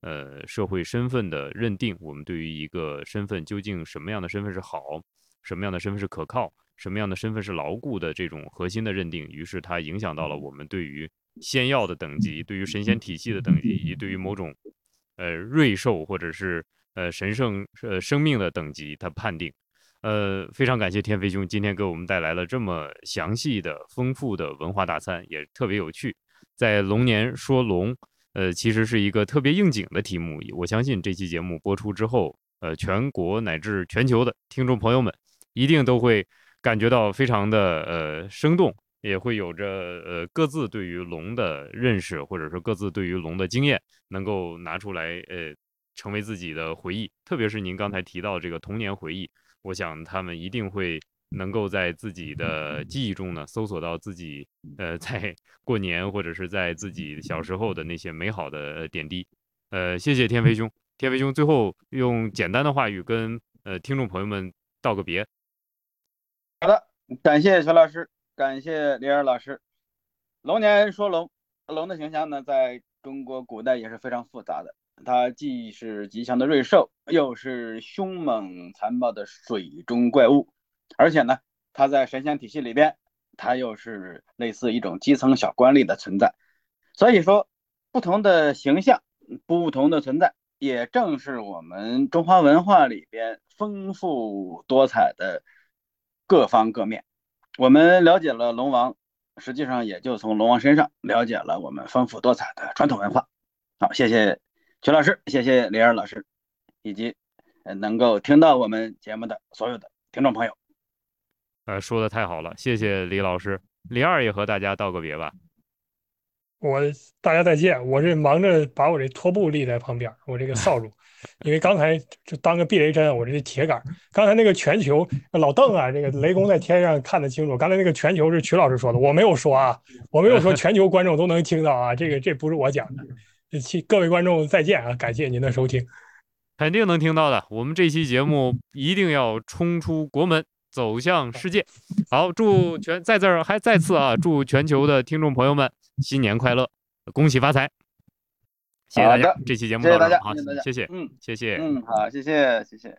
呃社会身份的认定。我们对于一个身份究竟什么样的身份是好，什么样的身份是可靠，什么样的身份是牢固的这种核心的认定，于是它影响到了我们对于仙药的等级，对于神仙体系的等级，以及对于某种呃瑞兽或者是呃神圣呃生命的等级，它判定。呃，非常感谢天飞兄今天给我们带来了这么详细的、丰富的文化大餐，也特别有趣。在龙年说龙，呃，其实是一个特别应景的题目。我相信这期节目播出之后，呃，全国乃至全球的听众朋友们一定都会感觉到非常的呃生动，也会有着呃各自对于龙的认识，或者说各自对于龙的经验，能够拿出来呃成为自己的回忆。特别是您刚才提到这个童年回忆。我想他们一定会能够在自己的记忆中呢，搜索到自己呃在 <laughs> 过年或者是在自己小时候的那些美好的点滴。呃，谢谢天飞兄，天飞兄最后用简单的话语跟呃听众朋友们道个别。好的，感谢徐老师，感谢李尔老师。龙年说龙，龙的形象呢，在中国古代也是非常复杂的。它既是吉祥的瑞兽，又是凶猛残暴的水中怪物，而且呢，它在神仙体系里边，它又是类似一种基层小官吏的存在。所以说，不同的形象，不同的存在，也正是我们中华文化里边丰富多彩的各方各面。我们了解了龙王，实际上也就从龙王身上了解了我们丰富多彩的传统文化。好，谢谢。曲老师，谢谢李二老师，以及能够听到我们节目的所有的听众朋友。呃，说的太好了，谢谢李老师。李二也和大家道个别吧。我大家再见。我这忙着把我这拖布立在旁边，我这个扫 <laughs> 帚，因为刚才就当个避雷针，我这铁杆。刚才那个全球老邓啊，这个雷公在天上看得清楚。刚才那个全球是曲老师说的，我没有说啊，我没有说全球观众都能听到啊，这个这不是我讲的。期各位观众再见啊！感谢您的收听，肯定能听到的。我们这期节目一定要冲出国门，走向世界。好，祝全在这儿还再次啊，祝全球的听众朋友们新年快乐，恭喜发财。谢谢大家这期节目谢谢大家，到这儿好谢谢大家，谢谢嗯谢谢。嗯，好，谢谢谢谢。